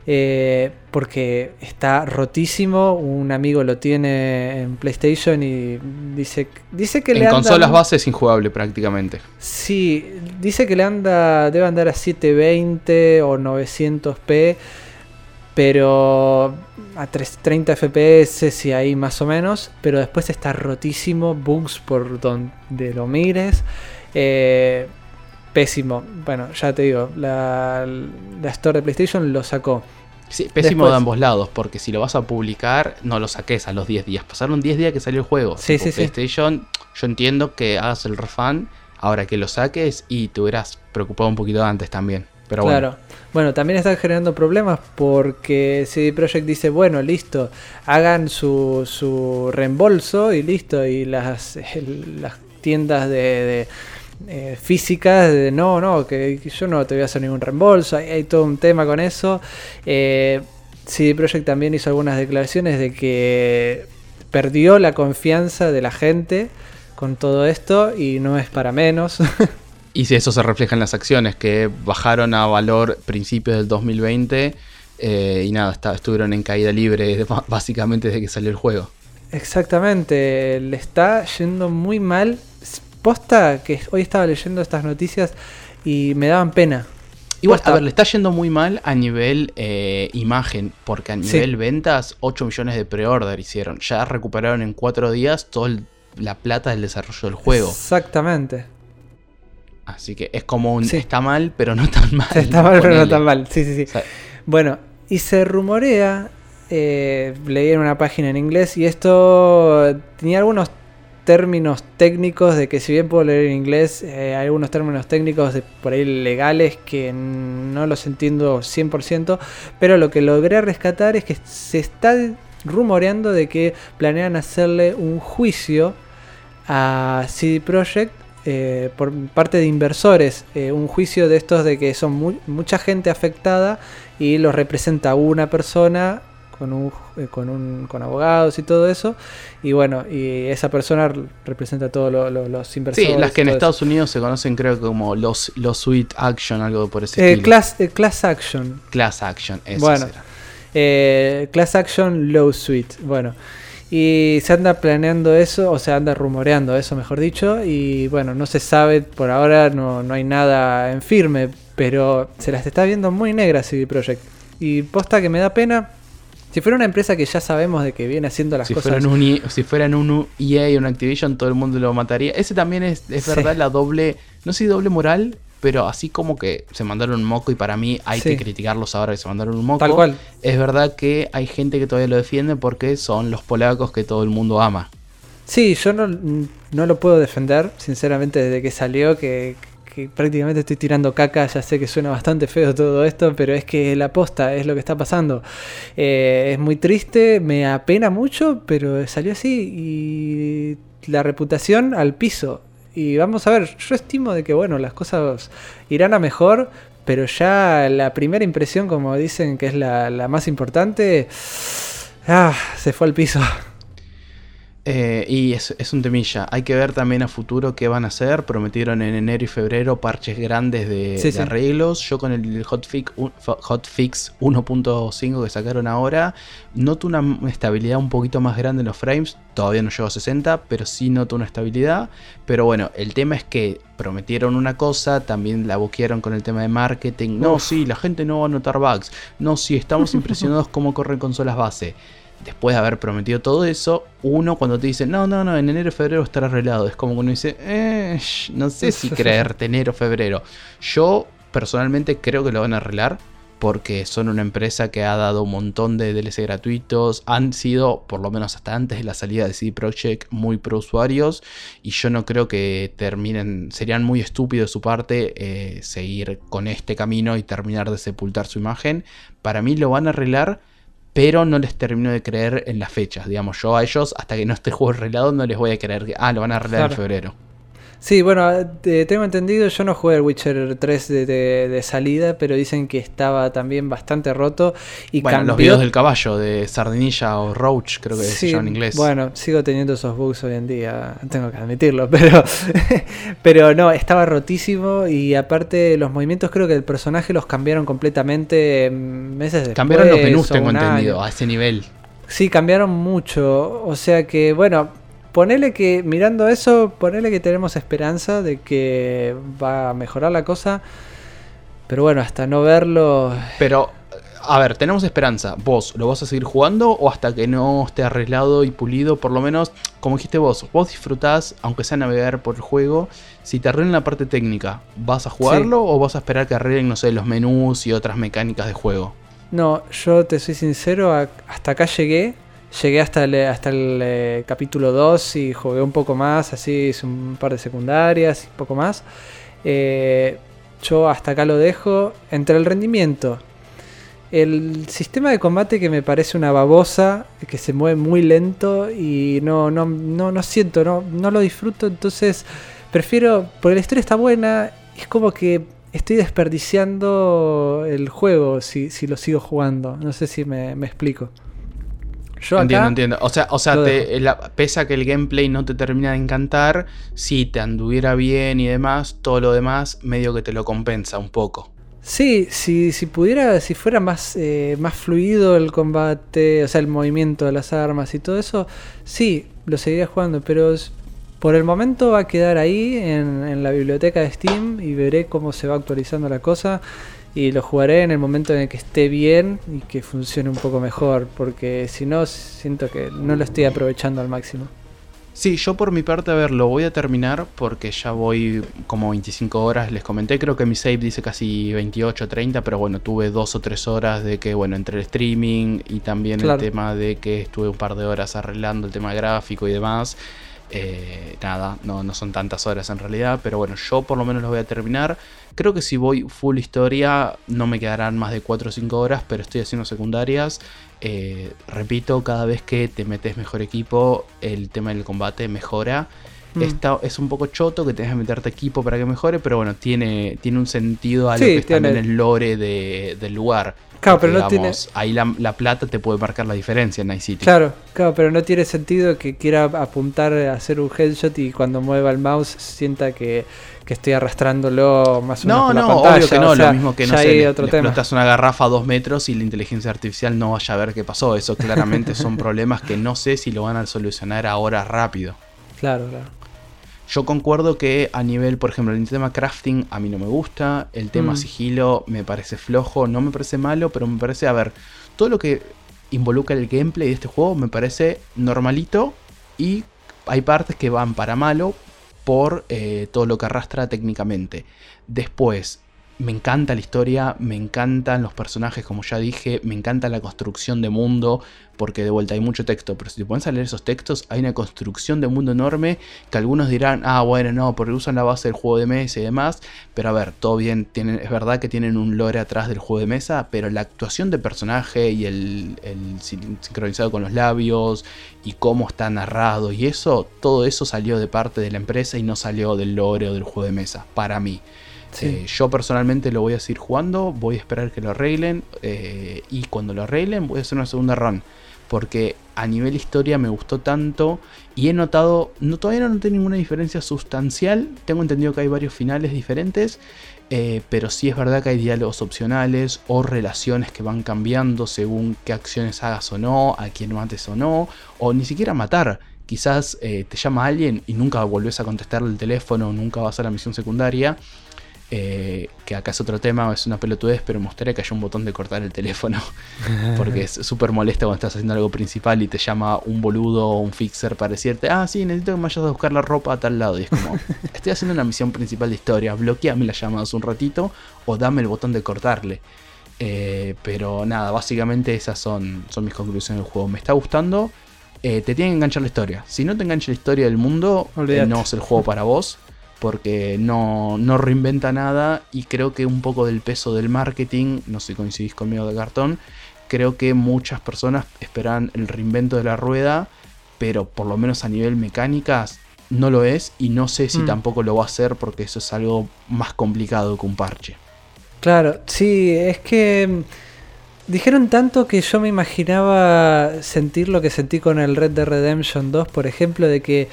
Eh, porque está rotísimo. Un amigo lo tiene en PlayStation y dice, dice que en le anda. En consolas bases injugable prácticamente. Sí, dice que le anda. Debe andar a 720 o 900p. Pero a 30 FPS y ahí más o menos. Pero después está rotísimo. Bugs por donde lo mires. Eh, pésimo. Bueno, ya te digo, la, la Store de PlayStation lo sacó. Sí, pésimo de ambos lados, porque si lo vas a publicar, no lo saques a los 10 días. Pasaron 10 días que salió el juego. Sí, sí, PlayStation, yo entiendo que hagas el refund ahora que lo saques y te hubieras preocupado un poquito antes también. Claro. Bueno. también están generando problemas porque CD Projekt dice, bueno, listo, hagan su, su reembolso y listo, y las, las tiendas de eh, físicas de no, no, que, yo no te voy a hacer ningún reembolso, hay, todo un tema con eso. Eh, CD Projekt también hizo algunas declaraciones de que perdió la confianza de la gente con todo esto y no es para menos. y si eso se refleja en las acciones que bajaron a valor principios del 2020 eh, y nada, estuvieron en caída libre básicamente desde que salió el juego. Exactamente, le está yendo muy mal posta que hoy estaba leyendo estas noticias y me daban pena. Igual, a ver, le está yendo muy mal a nivel eh, imagen, porque a nivel ventas, 8 millones de pre-order hicieron. Ya recuperaron en 4 días toda la plata del desarrollo del juego. Exactamente. Así que es como un. Está mal, pero no tan mal. Está mal, pero no tan mal. Sí, sí, sí. bueno, y se rumorea. Eh, leí en una página en inglés y esto tenía algunos términos técnicos de que si bien puedo leer en inglés, eh, hay algunos términos técnicos de, por ahí legales que no los entiendo 100%, pero lo que logré rescatar es que se está rumoreando de que planean hacerle un juicio a CD Projekt eh, por parte de inversores, eh, un juicio de estos de que son mucha gente afectada y los representa una persona con, un, eh, con, un, con abogados y todo eso. Y bueno, y esa persona representa a todos los inversores. Sí, las que en Estados Unidos se conocen creo como los, los Suite Action, algo por ese eh, estilo. Class, eh, class Action. Class Action, eso bueno, eh, Class Action Low Suite. Bueno. Y se anda planeando eso, o se anda rumoreando eso, mejor dicho. Y bueno, no se sabe, por ahora no, no hay nada en firme, pero se las está viendo muy negras CD Projekt. Y posta que me da pena si fuera una empresa que ya sabemos de que viene haciendo las cosas. Fueran un, si fueran un EA o un Activision, todo el mundo lo mataría. Ese también es, es verdad la doble. No sé si doble moral, pero así como que se mandaron un moco y para mí hay que criticarlos ahora que se mandaron un moco. Tal cual. Es verdad que hay gente que todavía lo defiende porque son los polacos que todo el mundo ama. Sí, yo no, no lo puedo defender, sinceramente, desde que salió, que, que prácticamente estoy tirando caca, ya sé que suena bastante feo todo esto, pero es que la posta es lo que está pasando. Eh, es muy triste, me apena mucho, pero salió así y la reputación al piso. Y vamos a ver, yo estimo de que bueno, las cosas irán a mejor, pero ya la primera impresión, como dicen que es la, la más importante, ah, se fue al piso. Eh, y es, un temilla. Hay que ver también a futuro qué van a hacer. Prometieron en enero y febrero parches grandes de, arreglos. Yo con el hotfix, hotfix 1.5 que sacaron ahora, noto una estabilidad un poquito más grande en los frames. Todavía no llego a 60, pero sí noto una estabilidad. Pero bueno, el tema es que prometieron una cosa, también la boquearon con el tema de marketing. No, sí, la gente no va a notar bugs. No, sí, estamos impresionados cómo corren consolas base después de haber prometido todo eso, uno cuando te dice, no, no, no, en enero febrero estará arreglado, es como que uno dice, eh, no sé si creerte enero o febrero. Yo personalmente creo que lo van a arreglar, porque son una empresa que ha dado un montón de DLC gratuitos, han sido, por lo menos hasta antes de la salida de CD Projekt, muy pro usuarios y yo no creo que terminen, serían muy estúpidos de su parte eh, seguir con este camino y terminar de sepultar su imagen. Para mí lo van a arreglar, pero no les termino de creer en las fechas. Digamos, yo a ellos, hasta que no esté el juego arreglado, no les voy a creer que, ah, lo van a arreglar en febrero. Sí, bueno, tengo entendido, yo no jugué el Witcher 3 de, salida, pero dicen que estaba también bastante roto. Y bueno, los videos del caballo, de Sardinilla o Roach, creo que se llama en inglés. Bueno, sigo teniendo esos bugs hoy en día, tengo que admitirlo, pero, pero no, estaba rotísimo y aparte los movimientos creo que el personaje los cambiaron completamente meses después. Cambiaron los menús, tengo entendido, a ese nivel. Sí, cambiaron mucho, o sea que bueno ponele que, mirando eso, ponele que tenemos esperanza de que va a mejorar la cosa. Pero bueno, hasta no verlo. Pero, a ver, tenemos esperanza. ¿Vos lo vas a seguir jugando o hasta que no esté arreglado y pulido? Por lo menos, como dijiste vos, vos disfrutás, aunque sea navegar por el juego. Si te arreglan la parte técnica, ¿vas a jugarlo o vas a esperar que arreglen, no sé, los menús y otras mecánicas de juego? No, yo te soy sincero, hasta acá llegué Llegué hasta el, hasta el eh, capítulo 2 y jugué un poco más, así hice un par de secundarias y un poco más. Eh, yo hasta acá lo dejo. Entre el rendimiento, el sistema de combate que me parece una babosa, que se mueve muy lento y no, no, no, no siento, no, no lo disfruto, entonces prefiero, porque la historia está buena, es como que estoy desperdiciando el juego si, si lo sigo jugando, no sé si me, me explico. Yo entiendo, entiendo. O sea, o sea te, pese a que el gameplay no te termina de encantar, si te anduviera bien y demás, todo lo demás medio que te lo compensa un poco. Sí, si, si pudiera, si fuera más, eh, más fluido el combate, o sea, el movimiento de las armas y todo eso, sí, lo seguiría jugando, pero por el momento va a quedar ahí en, en la biblioteca de Steam y veré cómo se va actualizando la cosa y lo jugaré en el momento en el que esté bien y que funcione un poco mejor, porque si no, siento que no lo estoy aprovechando al máximo. Sí, yo por mi parte, a ver, lo voy a terminar porque ya voy como 25 horas, les comenté, creo que mi save dice casi 28, 30, pero bueno, tuve dos o tres horas de que, bueno, entre el streaming y también el tema de que estuve un par de horas arreglando el tema gráfico y demás. Eh, nada, no, no son tantas horas en realidad, pero bueno, yo por lo menos lo voy a terminar. Creo que si voy full historia no me quedarán más de 4 o 5 horas, pero estoy haciendo secundarias. Eh, repito, cada vez que te metes mejor equipo, el tema del combate mejora. Mm. es un poco choto que tengas que meterte equipo para que mejore, pero bueno, tiene, tiene un sentido a lo que está en el lore del lugar. Claro, pero no tiene... Ahí la, plata te puede marcar la diferencia en Night City. Claro, claro, pero no tiene sentido que quiera apuntar a hacer un headshot y cuando mueva el mouse sienta que, estoy arrastrándolo más o menos por la pantalla. obvio que no, lo mismo que no sé, le, explotas una garrafa a dos metros y la inteligencia artificial no vaya a ver qué pasó. Eso claramente son problemas que no sé si lo van a solucionar ahora rápido. Claro, claro. Yo concuerdo que a nivel, por ejemplo, el tema crafting a mí no me gusta, el tema mm. sigilo me parece flojo, no me parece malo, pero me parece, a ver, todo lo que involucra el gameplay de este juego me parece normalito y hay partes que van para malo por eh, todo lo que arrastra técnicamente. Después, me encanta la historia, me encantan los personajes, como ya dije, me encanta la construcción de mundo, porque de vuelta hay mucho texto, pero si te pones a leer esos textos, hay una construcción de mundo enorme que algunos dirán, ah, bueno, no, porque usan la base del juego de mesa y demás, pero a ver, todo bien, tienen, es verdad que tienen un lore atrás del juego de mesa, pero la actuación de personaje y el, el sincronizado con los labios y cómo está narrado y eso, todo eso salió de parte de la empresa y no salió del lore o del juego de mesa, para mí. Eh, yo personalmente lo voy a seguir jugando, voy a esperar que lo arreglen eh, y cuando lo arreglen voy a hacer una segunda run. Porque a nivel historia me gustó tanto y he notado, no, todavía no noté ninguna diferencia sustancial. Tengo entendido que hay varios finales diferentes, eh, pero sí es verdad que hay diálogos opcionales o relaciones que van cambiando según qué acciones hagas o no, a quién mates o no, o ni siquiera matar. Quizás te llama alguien y nunca volvés a contestarle el teléfono, nunca vas a la misión secundaria eh, que acá es otro tema, es una pelotudez, pero me gustaría que haya un botón de cortar el teléfono. Porque es súper molesto cuando estás haciendo algo principal y te llama un boludo o un fixer para decirte, ah, sí, necesito que me vayas a buscar la ropa a tal lado. Y es como, estoy haciendo una misión principal de historia, bloqueame las llamadas un ratito o dame el botón de cortarle. Eh, pero nada, básicamente esas son, son mis conclusiones del juego. Me está gustando. Eh, te tiene que enganchar la historia. Si no te engancha la historia del mundo, no es el juego para vos. Porque no, no reinventa nada. Y creo que un poco del peso del marketing, no sé si coincidís conmigo de cartón. Creo que muchas personas esperan el reinvento de la rueda. Pero por lo menos a nivel mecánicas no lo es. Y no sé si Mm. tampoco lo va a hacer porque eso es algo más complicado que un parche. Claro, sí, es que mm, dijeron tanto que yo me imaginaba sentir lo que sentí con el Red Dead Redemption 2, por ejemplo, de que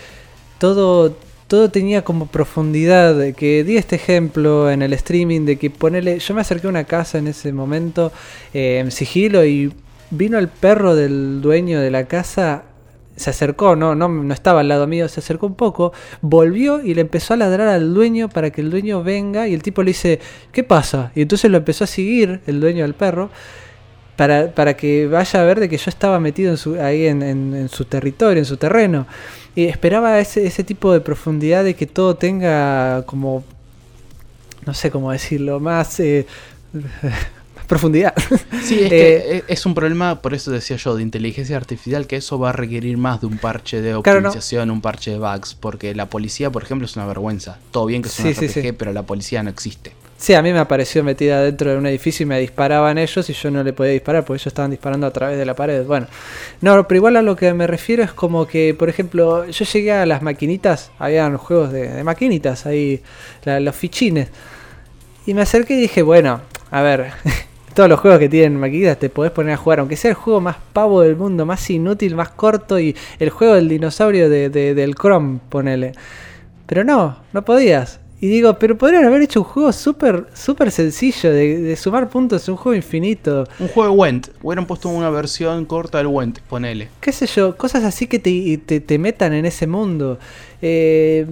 todo todo tenía como profundidad, que di este ejemplo en el streaming de que ponele, yo me acerqué a una casa en ese momento eh, en sigilo y vino el perro del dueño de la casa se acercó, no, no, no estaba al lado mío, se acercó un poco, volvió y le empezó a ladrar al dueño para que el dueño venga y el tipo le dice, ¿qué pasa? Y entonces lo empezó a seguir el dueño del perro para, para que vaya a ver de que yo estaba metido en su, ahí en, en- en su territorio, en su terreno. Y esperaba ese, ese tipo de profundidad de que todo tenga como, no sé cómo decirlo, más... eh, más profundidad. Sí, es Eh, que e- es un problema, por eso decía yo, de inteligencia artificial, que eso va a requerir más de un parche de Claro, no. optimización, un parche de bugs, porque la policía, por ejemplo, es una vergüenza. Todo bien que es un Sí, sí, RPG, sí. pero la policía no existe. Sí, a mí me apareció metida dentro de un edificio y me disparaban ellos y yo no le podía disparar porque ellos estaban disparando a través de la pared. Bueno, no, pero igual a lo que me refiero es como que, por ejemplo, yo llegué a las maquinitas, habían juegos de, de maquinitas ahí, la- los fichines, y me acerqué y dije, bueno, a ver, todos los juegos que tienen maquinitas te podés poner a jugar, aunque sea el juego más pavo del mundo, más inútil, más corto y el juego del dinosaurio de, de- del Chrome, ponele. Pero no, no podías. Y digo, pero podrían haber hecho un juego súper súper sencillo, de, de sumar puntos, un juego infinito. Un juego de Went, hubieran puesto una versión corta del Went, ponele. Qué sé yo, cosas así que te, te, te metan en ese mundo. Eh,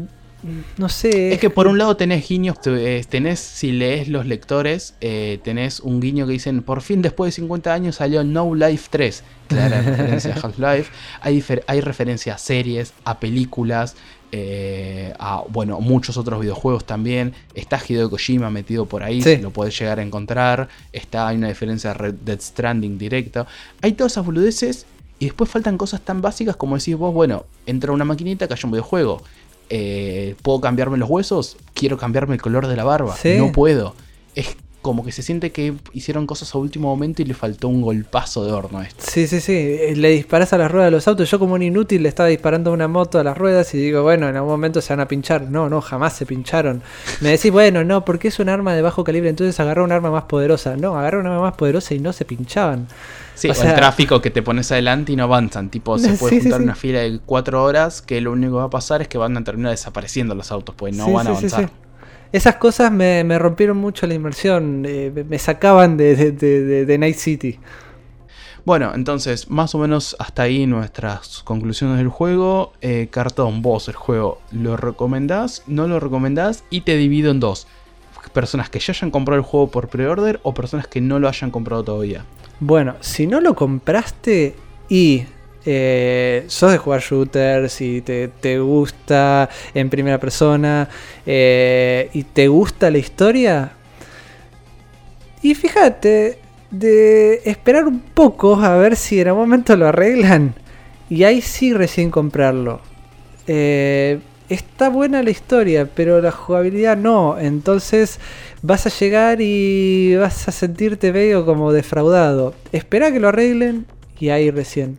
no sé. Es que por un lado tenés guiños, eh, tenés, si lees los lectores, eh, tenés un guiño que dicen, por fin después de 50 años salió No Life 3. Clara referencia a Half-Life. Hay, hay referencia a series, a películas, eh, a bueno, muchos otros videojuegos también. Está Hideo Kojima metido por ahí, Sí. lo podés llegar a encontrar. Está, hay una diferencia de Red Dead Stranding directa. Hay todas esas boludeces y después faltan cosas tan básicas como decís vos, bueno, entra una maquinita que haya un videojuego. Eh, ¿Puedo cambiarme los huesos? Quiero cambiarme el color de la barba. Sí. No puedo. Es como que se siente que hicieron cosas a último momento y le faltó un golpazo de horno a esto. Sí, sí, sí. eh, Le disparas a las ruedas de los autos. Yo, como un inútil, le estaba disparando una moto a las ruedas y digo, bueno, en algún momento se van a pinchar. No, no, jamás se pincharon. Me decís, bueno, no, porque es un arma de bajo calibre, entonces agarró un arma más poderosa. No, agarró un arma más poderosa y no se pinchaban. Sí, O o sea- el tráfico que te pones adelante y no avanzan. Tipo, se puede sí, juntar sí. una fila de cuatro horas que lo único que va a pasar es que van a terminar desapareciendo los autos, pues no van a sí, sí, avanzar. Esas cosas me, me rompieron mucho la inmersión. eh, me- sacaban de, de, de- de- de Night City. Bueno, entonces, más o menos hasta ahí nuestras conclusiones del juego. Eh, cartón, vos el juego, ¿lo recomendás? ¿No lo recomendás? Y te divido en dos. Personas que ya hayan comprado el juego por pre-order o personas que no lo hayan comprado todavía. Bueno, si no lo compraste y eh, sos de jugar shooters y te, te gusta en primera persona eh, y te gusta la historia, y fíjate, de esperar un poco a ver si en algún momento lo arreglan y ahí sí recién comprarlo. Eh, está buena la historia, pero la jugabilidad no. Entonces vas a llegar y vas a sentirte medio como defraudado. Espera que lo arreglen y ahí recién.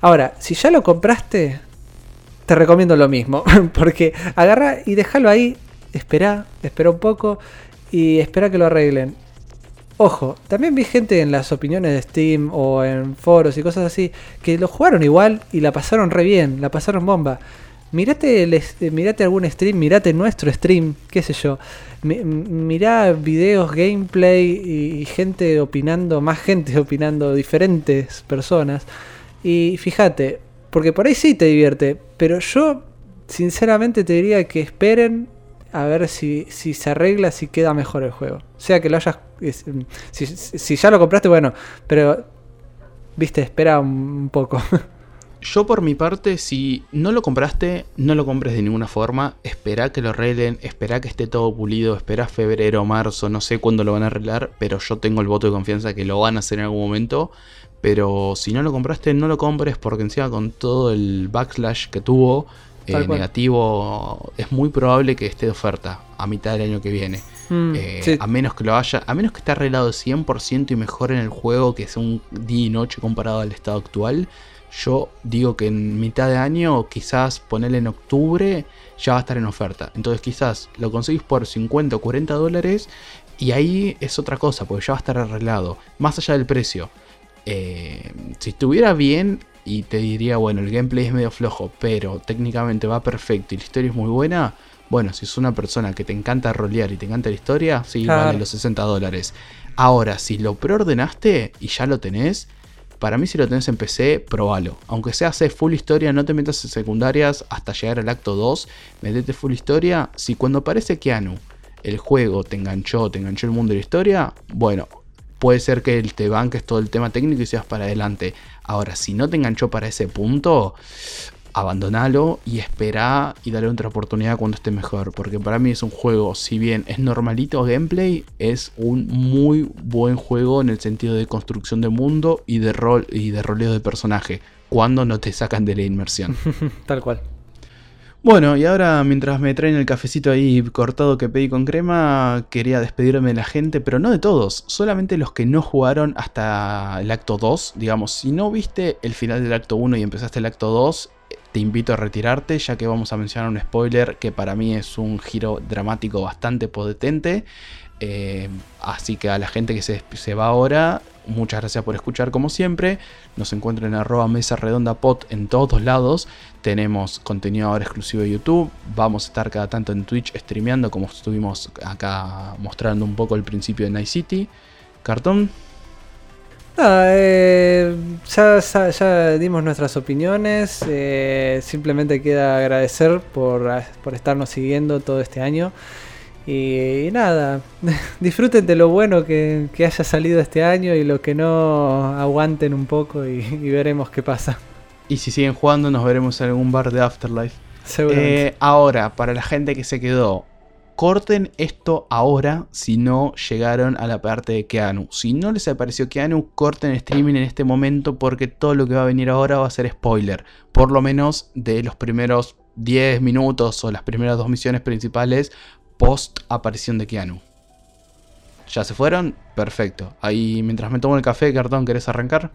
Ahora, si ya lo compraste, te recomiendo lo mismo. Porque agarra y déjalo ahí. Espera, espera un poco y espera que lo arreglen. Ojo, también vi gente en las opiniones de Steam o en foros y cosas así que lo jugaron igual y la pasaron re bien, la pasaron bomba. Mirate, el eh, mirate algún stream, mirate nuestro stream, qué sé yo. Mi- mirá videos, gameplay y gente opinando, más gente opinando, diferentes personas. Y fíjate, porque por ahí sí te divierte, pero yo sinceramente te diría que esperen a ver si, si se arregla, si queda mejor el juego. Sea que lo hayas... mm, Si, si ya lo compraste, bueno, pero... Viste, espera un poco. Yo por mi parte, si no lo compraste, no lo compres de ninguna forma. Espera que lo arreglen, espera que esté todo pulido, espera febrero, marzo, no sé cuándo lo van a arreglar, pero yo tengo el voto de confianza que lo van a hacer en algún momento. Pero si no lo compraste, no lo compres porque encima con todo el backslash que tuvo eh, negativo, es muy probable que esté de oferta a mitad del año que viene. Mm, eh, a menos que lo haya, a menos que esté arreglado 100% y mejor en el juego que sea un día y noche comparado al estado actual yo digo que en mitad de año, quizás ponerle en octubre, ya va a estar en oferta. Entonces quizás lo conseguís por 50 o 40 dólares y ahí es otra cosa, porque ya va a estar arreglado. Más allá del precio. Eh, si estuviera bien y te diría, bueno, el gameplay es medio flojo, pero técnicamente va perfecto y la historia es muy buena, bueno, si es una persona que te encanta rolear y te encanta la historia, sí, vale los 60 dólares. Ahora, si lo preordenaste y ya lo tenés, para mí, si lo tenés en PC, probalo. Aunque sea full historia, no te metas en secundarias hasta llegar al acto 2. Metete full historia. Si cuando aparece Keanu, el juego te enganchó, te enganchó el mundo de la historia, bueno, puede ser que te banques todo el tema técnico y seas para adelante. Ahora, si no te enganchó para ese punto, abandonalo y espera y dale otra oportunidad cuando esté mejor. Porque para mí es un juego, si bien es normalito gameplay, es un muy buen juego en el sentido de construcción de mundo y de rol y de roleo de personaje. Cuando no te sacan de la inmersión. Tal cual. Bueno, y ahora mientras me traen el cafecito ahí cortado que pedí con crema, quería despedirme de la gente, pero no de todos, solamente los que no jugaron hasta el acto 2. Digamos, si no viste el final del acto 1 y empezaste el acto 2, te invito a retirarte ya que vamos a mencionar un spoiler que para mí es un giro dramático bastante potente. Eh, así que a la gente que se, se, va ahora, muchas gracias por escuchar como siempre. Nos encuentran en arroba mesa redonda pot en todos lados. Tenemos contenido ahora exclusivo de YouTube. Vamos a estar cada tanto en Twitch streameando como estuvimos acá mostrando un poco el principio de Night City. Cartón. Eh, ya, dimos nuestras opiniones. Eh, simplemente queda agradecer por, estarnos siguiendo todo este año. Y, nada, disfruten de lo bueno que, haya salido este año y lo que no aguanten un poco y, veremos qué pasa. Y si siguen jugando, nos veremos en algún bar de Afterlife. Eh, ahora, para la gente que se quedó, corten esto ahora si no llegaron a la parte de Keanu. Si no les apareció Keanu, corten el streaming en este momento porque todo lo que va a venir ahora va a ser spoiler. Por lo menos de los primeros 10 minutos o las primeras dos misiones principales post aparición de Keanu. ¿Ya se fueron? Perfecto. Ahí mientras me tomo el café, cartón, ¿querés arrancar?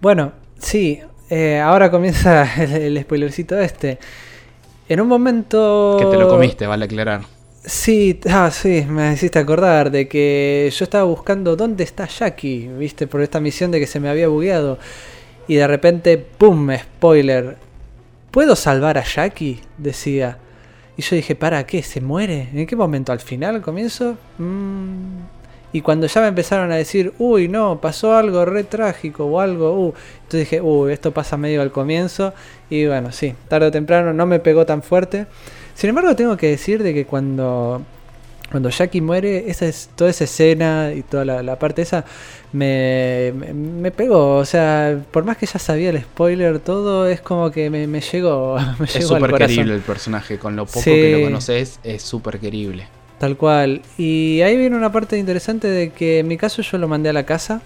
Bueno, sí. Eh, ahora comienza el spoilercito este. En un momento. Que te lo comiste, vale aclarar. Sí, ah, sí, me hiciste acordar de que yo estaba buscando dónde está Jackie, viste, por esta misión de que se me había bugueado. Y de repente, ¡pum! Spoiler. ¿Puedo salvar a Jackie? Decía. Y yo dije, ¿para qué? ¿Se muere? ¿En qué momento? ¿Al final? ¿Al comienzo? Mmm y cuando ya me empezaron a decir, uy, no, pasó algo re trágico o algo, uh, entonces dije, uy, esto pasa medio al comienzo. Y bueno, sí, tarde o temprano no me pegó tan fuerte. Sin embargo, tengo que decir de que cuando, cuando Jackie muere, esa es, toda esa escena y toda la, parte esa me, me, pegó. O sea, por más que ya sabía el spoiler, todo es como que me, me llegó. Me es súper querible el personaje, con lo poco que lo conoces, es súper querible. Tal cual. Y ahí viene una parte interesante de que en mi caso yo lo mandé a la casa.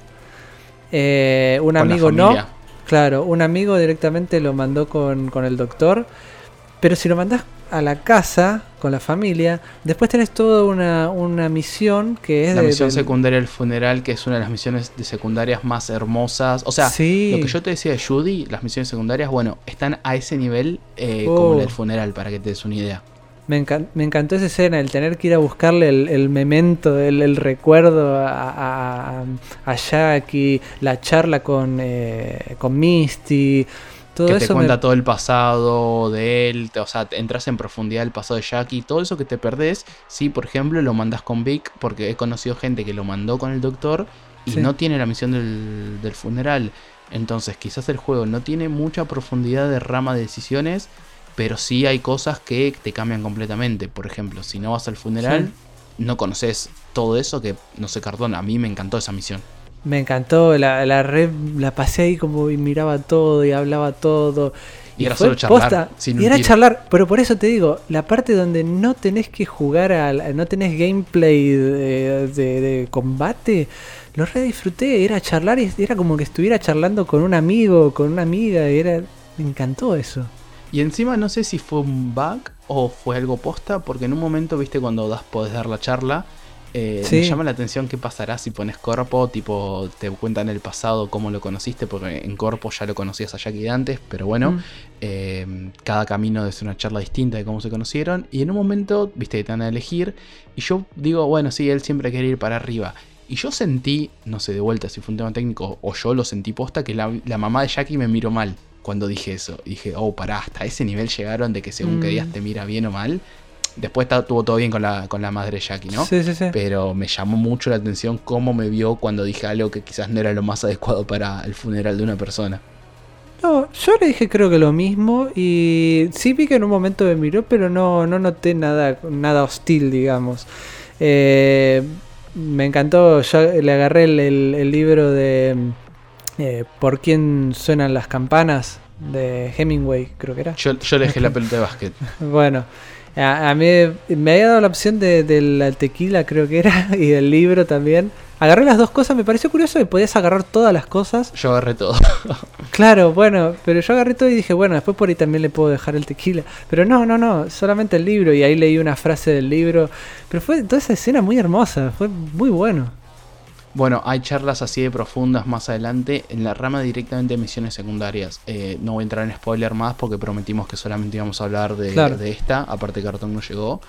Eh, un amigo no. Claro, un amigo directamente lo mandó con, el doctor. Pero si lo mandás a la casa con la familia, después tenés toda una, misión que es... La misión secundaria del funeral, que es una de las misiones de secundarias más hermosas. O sea, lo que yo te decía de Judy, las misiones secundarias, bueno, están a ese nivel eh, como la del funeral, para que te des una idea. Me, encantó esa escena, el tener que ir a buscarle el, memento, el, recuerdo a, a, Jackie, la charla con, eh, con Misty. Todo que eso te cuenta todo el pasado de él, o sea, entras en profundidad del pasado de Jackie, todo eso que te perdés, si por ejemplo lo mandas con Vic, porque he conocido gente que lo mandó con el doctor y no tiene la misión del, del funeral. Entonces quizás el juego no tiene mucha profundidad de rama de decisiones pero sí hay cosas que te cambian completamente. Por ejemplo, si no vas al funeral, no conoces todo eso que, no sé, Cardón, a mí me encantó esa misión. Me encantó, la, la red la pasé ahí como y miraba todo y hablaba todo. Y, era solo charlar. y era charlar, pero por eso te digo, la parte donde no tenés que jugar, al, no tenés gameplay de, de, combate, lo re disfruté, era charlar y era como que estuviera charlando con un amigo, con una amiga, y era, me encantó eso. Y encima no sé si fue un bug o fue algo posta, porque en un momento, viste, cuando das, podés dar la charla, eh, Me llama la atención qué pasará si pones Corpo, tipo, te cuentan el pasado cómo lo conociste, porque en Corpo ya lo conocías a Jackie de antes, pero bueno, mm. eh, cada camino es una charla distinta de cómo se conocieron. Y en un momento, viste, te van a elegir, y yo digo, bueno, sí, él siempre quiere ir para arriba. Y yo sentí, no sé de vuelta si fue un tema técnico o yo lo sentí posta, que la, mamá de Jackie me miró mal cuando dije eso. Dije, oh, pará, hasta ese nivel llegaron de que según que días mm. te mira bien o mal. Después estuvo todo bien con la, con la madre Jackie, ¿no? Sí, sí, sí. Pero me llamó mucho la atención cómo me vio cuando dije algo que quizás no era lo más adecuado para el funeral de una persona. No, yo le dije creo que lo mismo y sí vi que en un momento me miró, pero no, no noté nada, nada hostil, digamos. Eh, me encantó, yo le agarré el, libro de eh, ¿Por quién suenan las campanas? de Hemingway, creo que era. Yo, yo le dejé la pelota de básquet. bueno, a, mí me había dado la opción de, la tequila, creo que era, y del libro también. Agarré las dos cosas, me pareció curioso que podías agarrar todas las cosas. Yo agarré todo. claro, bueno, pero yo agarré todo y dije, bueno, después por ahí también le puedo dejar el tequila. Pero no, no, no, solamente el libro y ahí leí una frase del libro. Pero fue toda esa escena muy hermosa, fue muy bueno. Bueno, hay charlas así de profundas más adelante en la rama directamente de misiones secundarias. Eh, no voy a entrar en spoiler más porque prometimos que solamente íbamos a hablar de, de esta, aparte Cartón no llegó.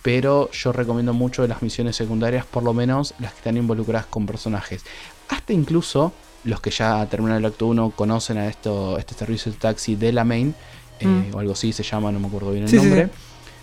Pero yo recomiendo mucho de las misiones secundarias, por lo menos las que están involucradas con personajes. Hasta incluso los que ya terminaron el acto 1 conocen a esto, este servicio de taxi de la main, eh, mm. o algo así se llama, no me acuerdo bien el nombre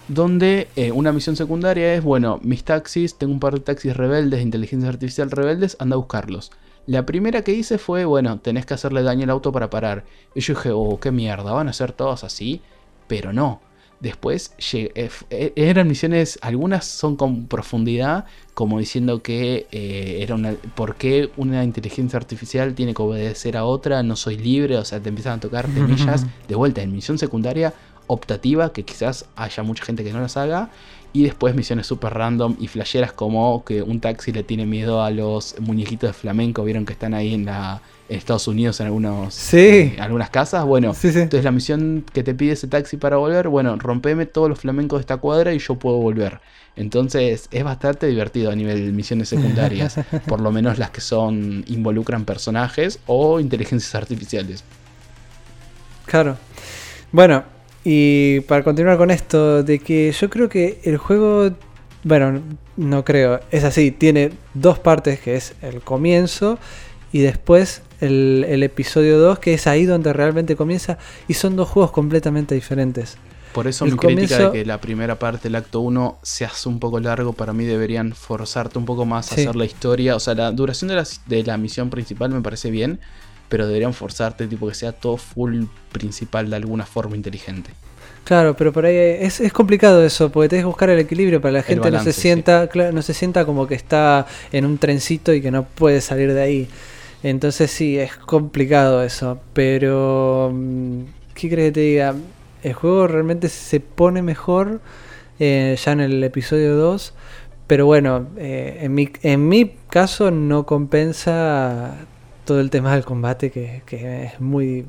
donde eh, una misión secundaria es, bueno, mis taxis, tengo un par de taxis rebeldes, de inteligencia artificial rebeldes, anda a buscarlos. La primera que hice fue, bueno, tenés que hacerle daño al auto para parar. Y yo dije, oh, qué mierda, van a ser todos así, pero no. Después eh, eh, eran misiones, algunas son con profundidad, como diciendo que era una, ¿por qué una inteligencia artificial tiene que obedecer a otra? No soy libre, o sea, te empiezan a tocar temillas. De vuelta, en misión secundaria optativa, que quizás haya mucha gente que no las haga. Y después misiones super random y flasheras como que un taxi le tiene miedo a los muñequitos de flamenco. Vieron que están ahí en, la, Estados Unidos en algunos, eh, algunas casas. Bueno, entonces la misión que te pide ese taxi para volver, bueno, rompeme todos los flamencos de esta cuadra y yo puedo volver. Entonces es bastante divertido a nivel de misiones secundarias. por lo menos las que son involucran personajes o inteligencias artificiales. Claro. Bueno, y para continuar con esto, de que yo creo que el juego, bueno, no creo, es así, tiene dos partes, que es el comienzo y después el, episodio 2, que es ahí donde realmente comienza, y son dos juegos completamente diferentes. Por eso mi crítica de que la primera parte, el acto 1, se hace un poco largo, para mí deberían forzarte un poco más a hacer la historia. O sea, la duración de la, de la misión principal me parece bien, pero deberían forzarte, tipo que sea todo full principal de alguna forma inteligente. Claro, pero por ahí es, es complicado eso, porque tenés que buscar el equilibrio para que la gente no se sienta, no se sienta como que está en un trencito y que no puede salir de ahí. Entonces sí, es complicado eso, pero mm, ¿qué crees que te diga? El juego realmente se pone mejor eh, ya en el episodio 2, pero bueno, eh, en, mi, en mi caso no compensa todo el tema del combate que, es muy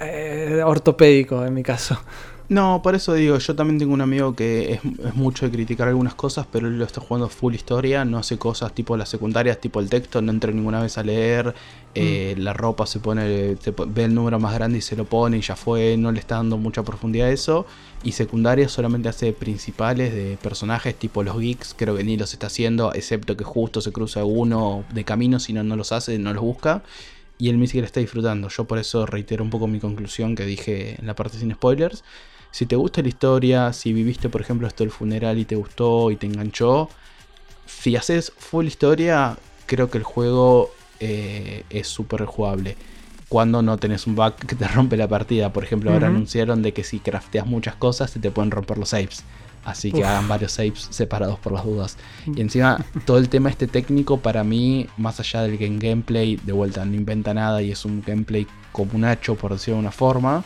eh, ortopédico en mi caso. No, por eso digo, yo también tengo un amigo que es, mucho de criticar algunas cosas, pero él lo está jugando full historia, no hace cosas tipo las secundarias, tipo el texto, no entra ninguna vez a leer, eh, mm. la ropa se pone, ve el número más grande y se lo pone y ya fue, no le está dando mucha profundidad a eso, y secundarias solamente hace principales de personajes tipo los geeks, creo que ni los está haciendo, excepto que justo se cruza uno de camino, si no, no los hace, no los busca. Y él me dice que está disfrutando. Yo por eso reitero un poco mi conclusión que dije en la parte sin spoilers si te gusta la historia, si viviste por ejemplo esto del funeral y te gustó y te enganchó, si haces full historia, creo que el juego eh, es súper jugable. Cuando no tenés un bug que te rompe la partida. Por ejemplo, ahora anunciaron de que si crafteas muchas cosas se te pueden romper los saves. Así que Uf. hagan varios saves separados por las dudas. Mm. Y encima, todo el tema este técnico, para mí, más allá del en gameplay, de vuelta, no inventa nada y es un gameplay comunacho, por decirlo de una forma.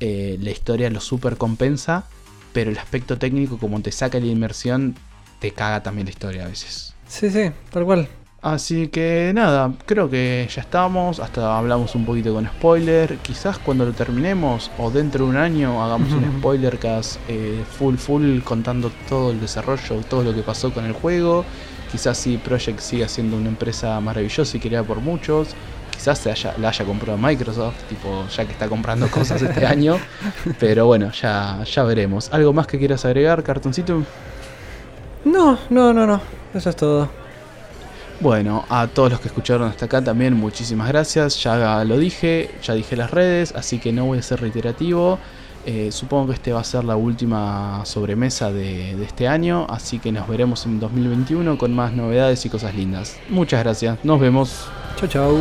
Eh, la historia lo super compensa, pero el aspecto técnico, como te saca la inmersión, te caga también la historia a veces. Sí, sí, tal cual. Así que nada, creo que ya estamos. Hasta hablamos un poquito con spoiler. Quizás cuando lo terminemos o dentro de un año hagamos un Ujú. spoiler cast eh, full full contando todo el desarrollo, todo lo que pasó con el juego. Quizás si Project siga siendo una empresa maravillosa y querida por muchos. Quizás se haya, la haya comprado Microsoft, tipo ya que está comprando cosas este año. Pero bueno, ya, ya veremos. ¿Algo más que quieras agregar, cartoncito? No, no, no, no. Eso es todo. Bueno, a todos los que escucharon hasta acá también muchísimas gracias. Ya lo dije, ya dije las redes, así que no voy a ser reiterativo. Eh, supongo que este va a ser la última sobremesa de, de este año, así que nos veremos en 2021 con más novedades y cosas lindas. Muchas gracias, nos vemos. Chau, chau.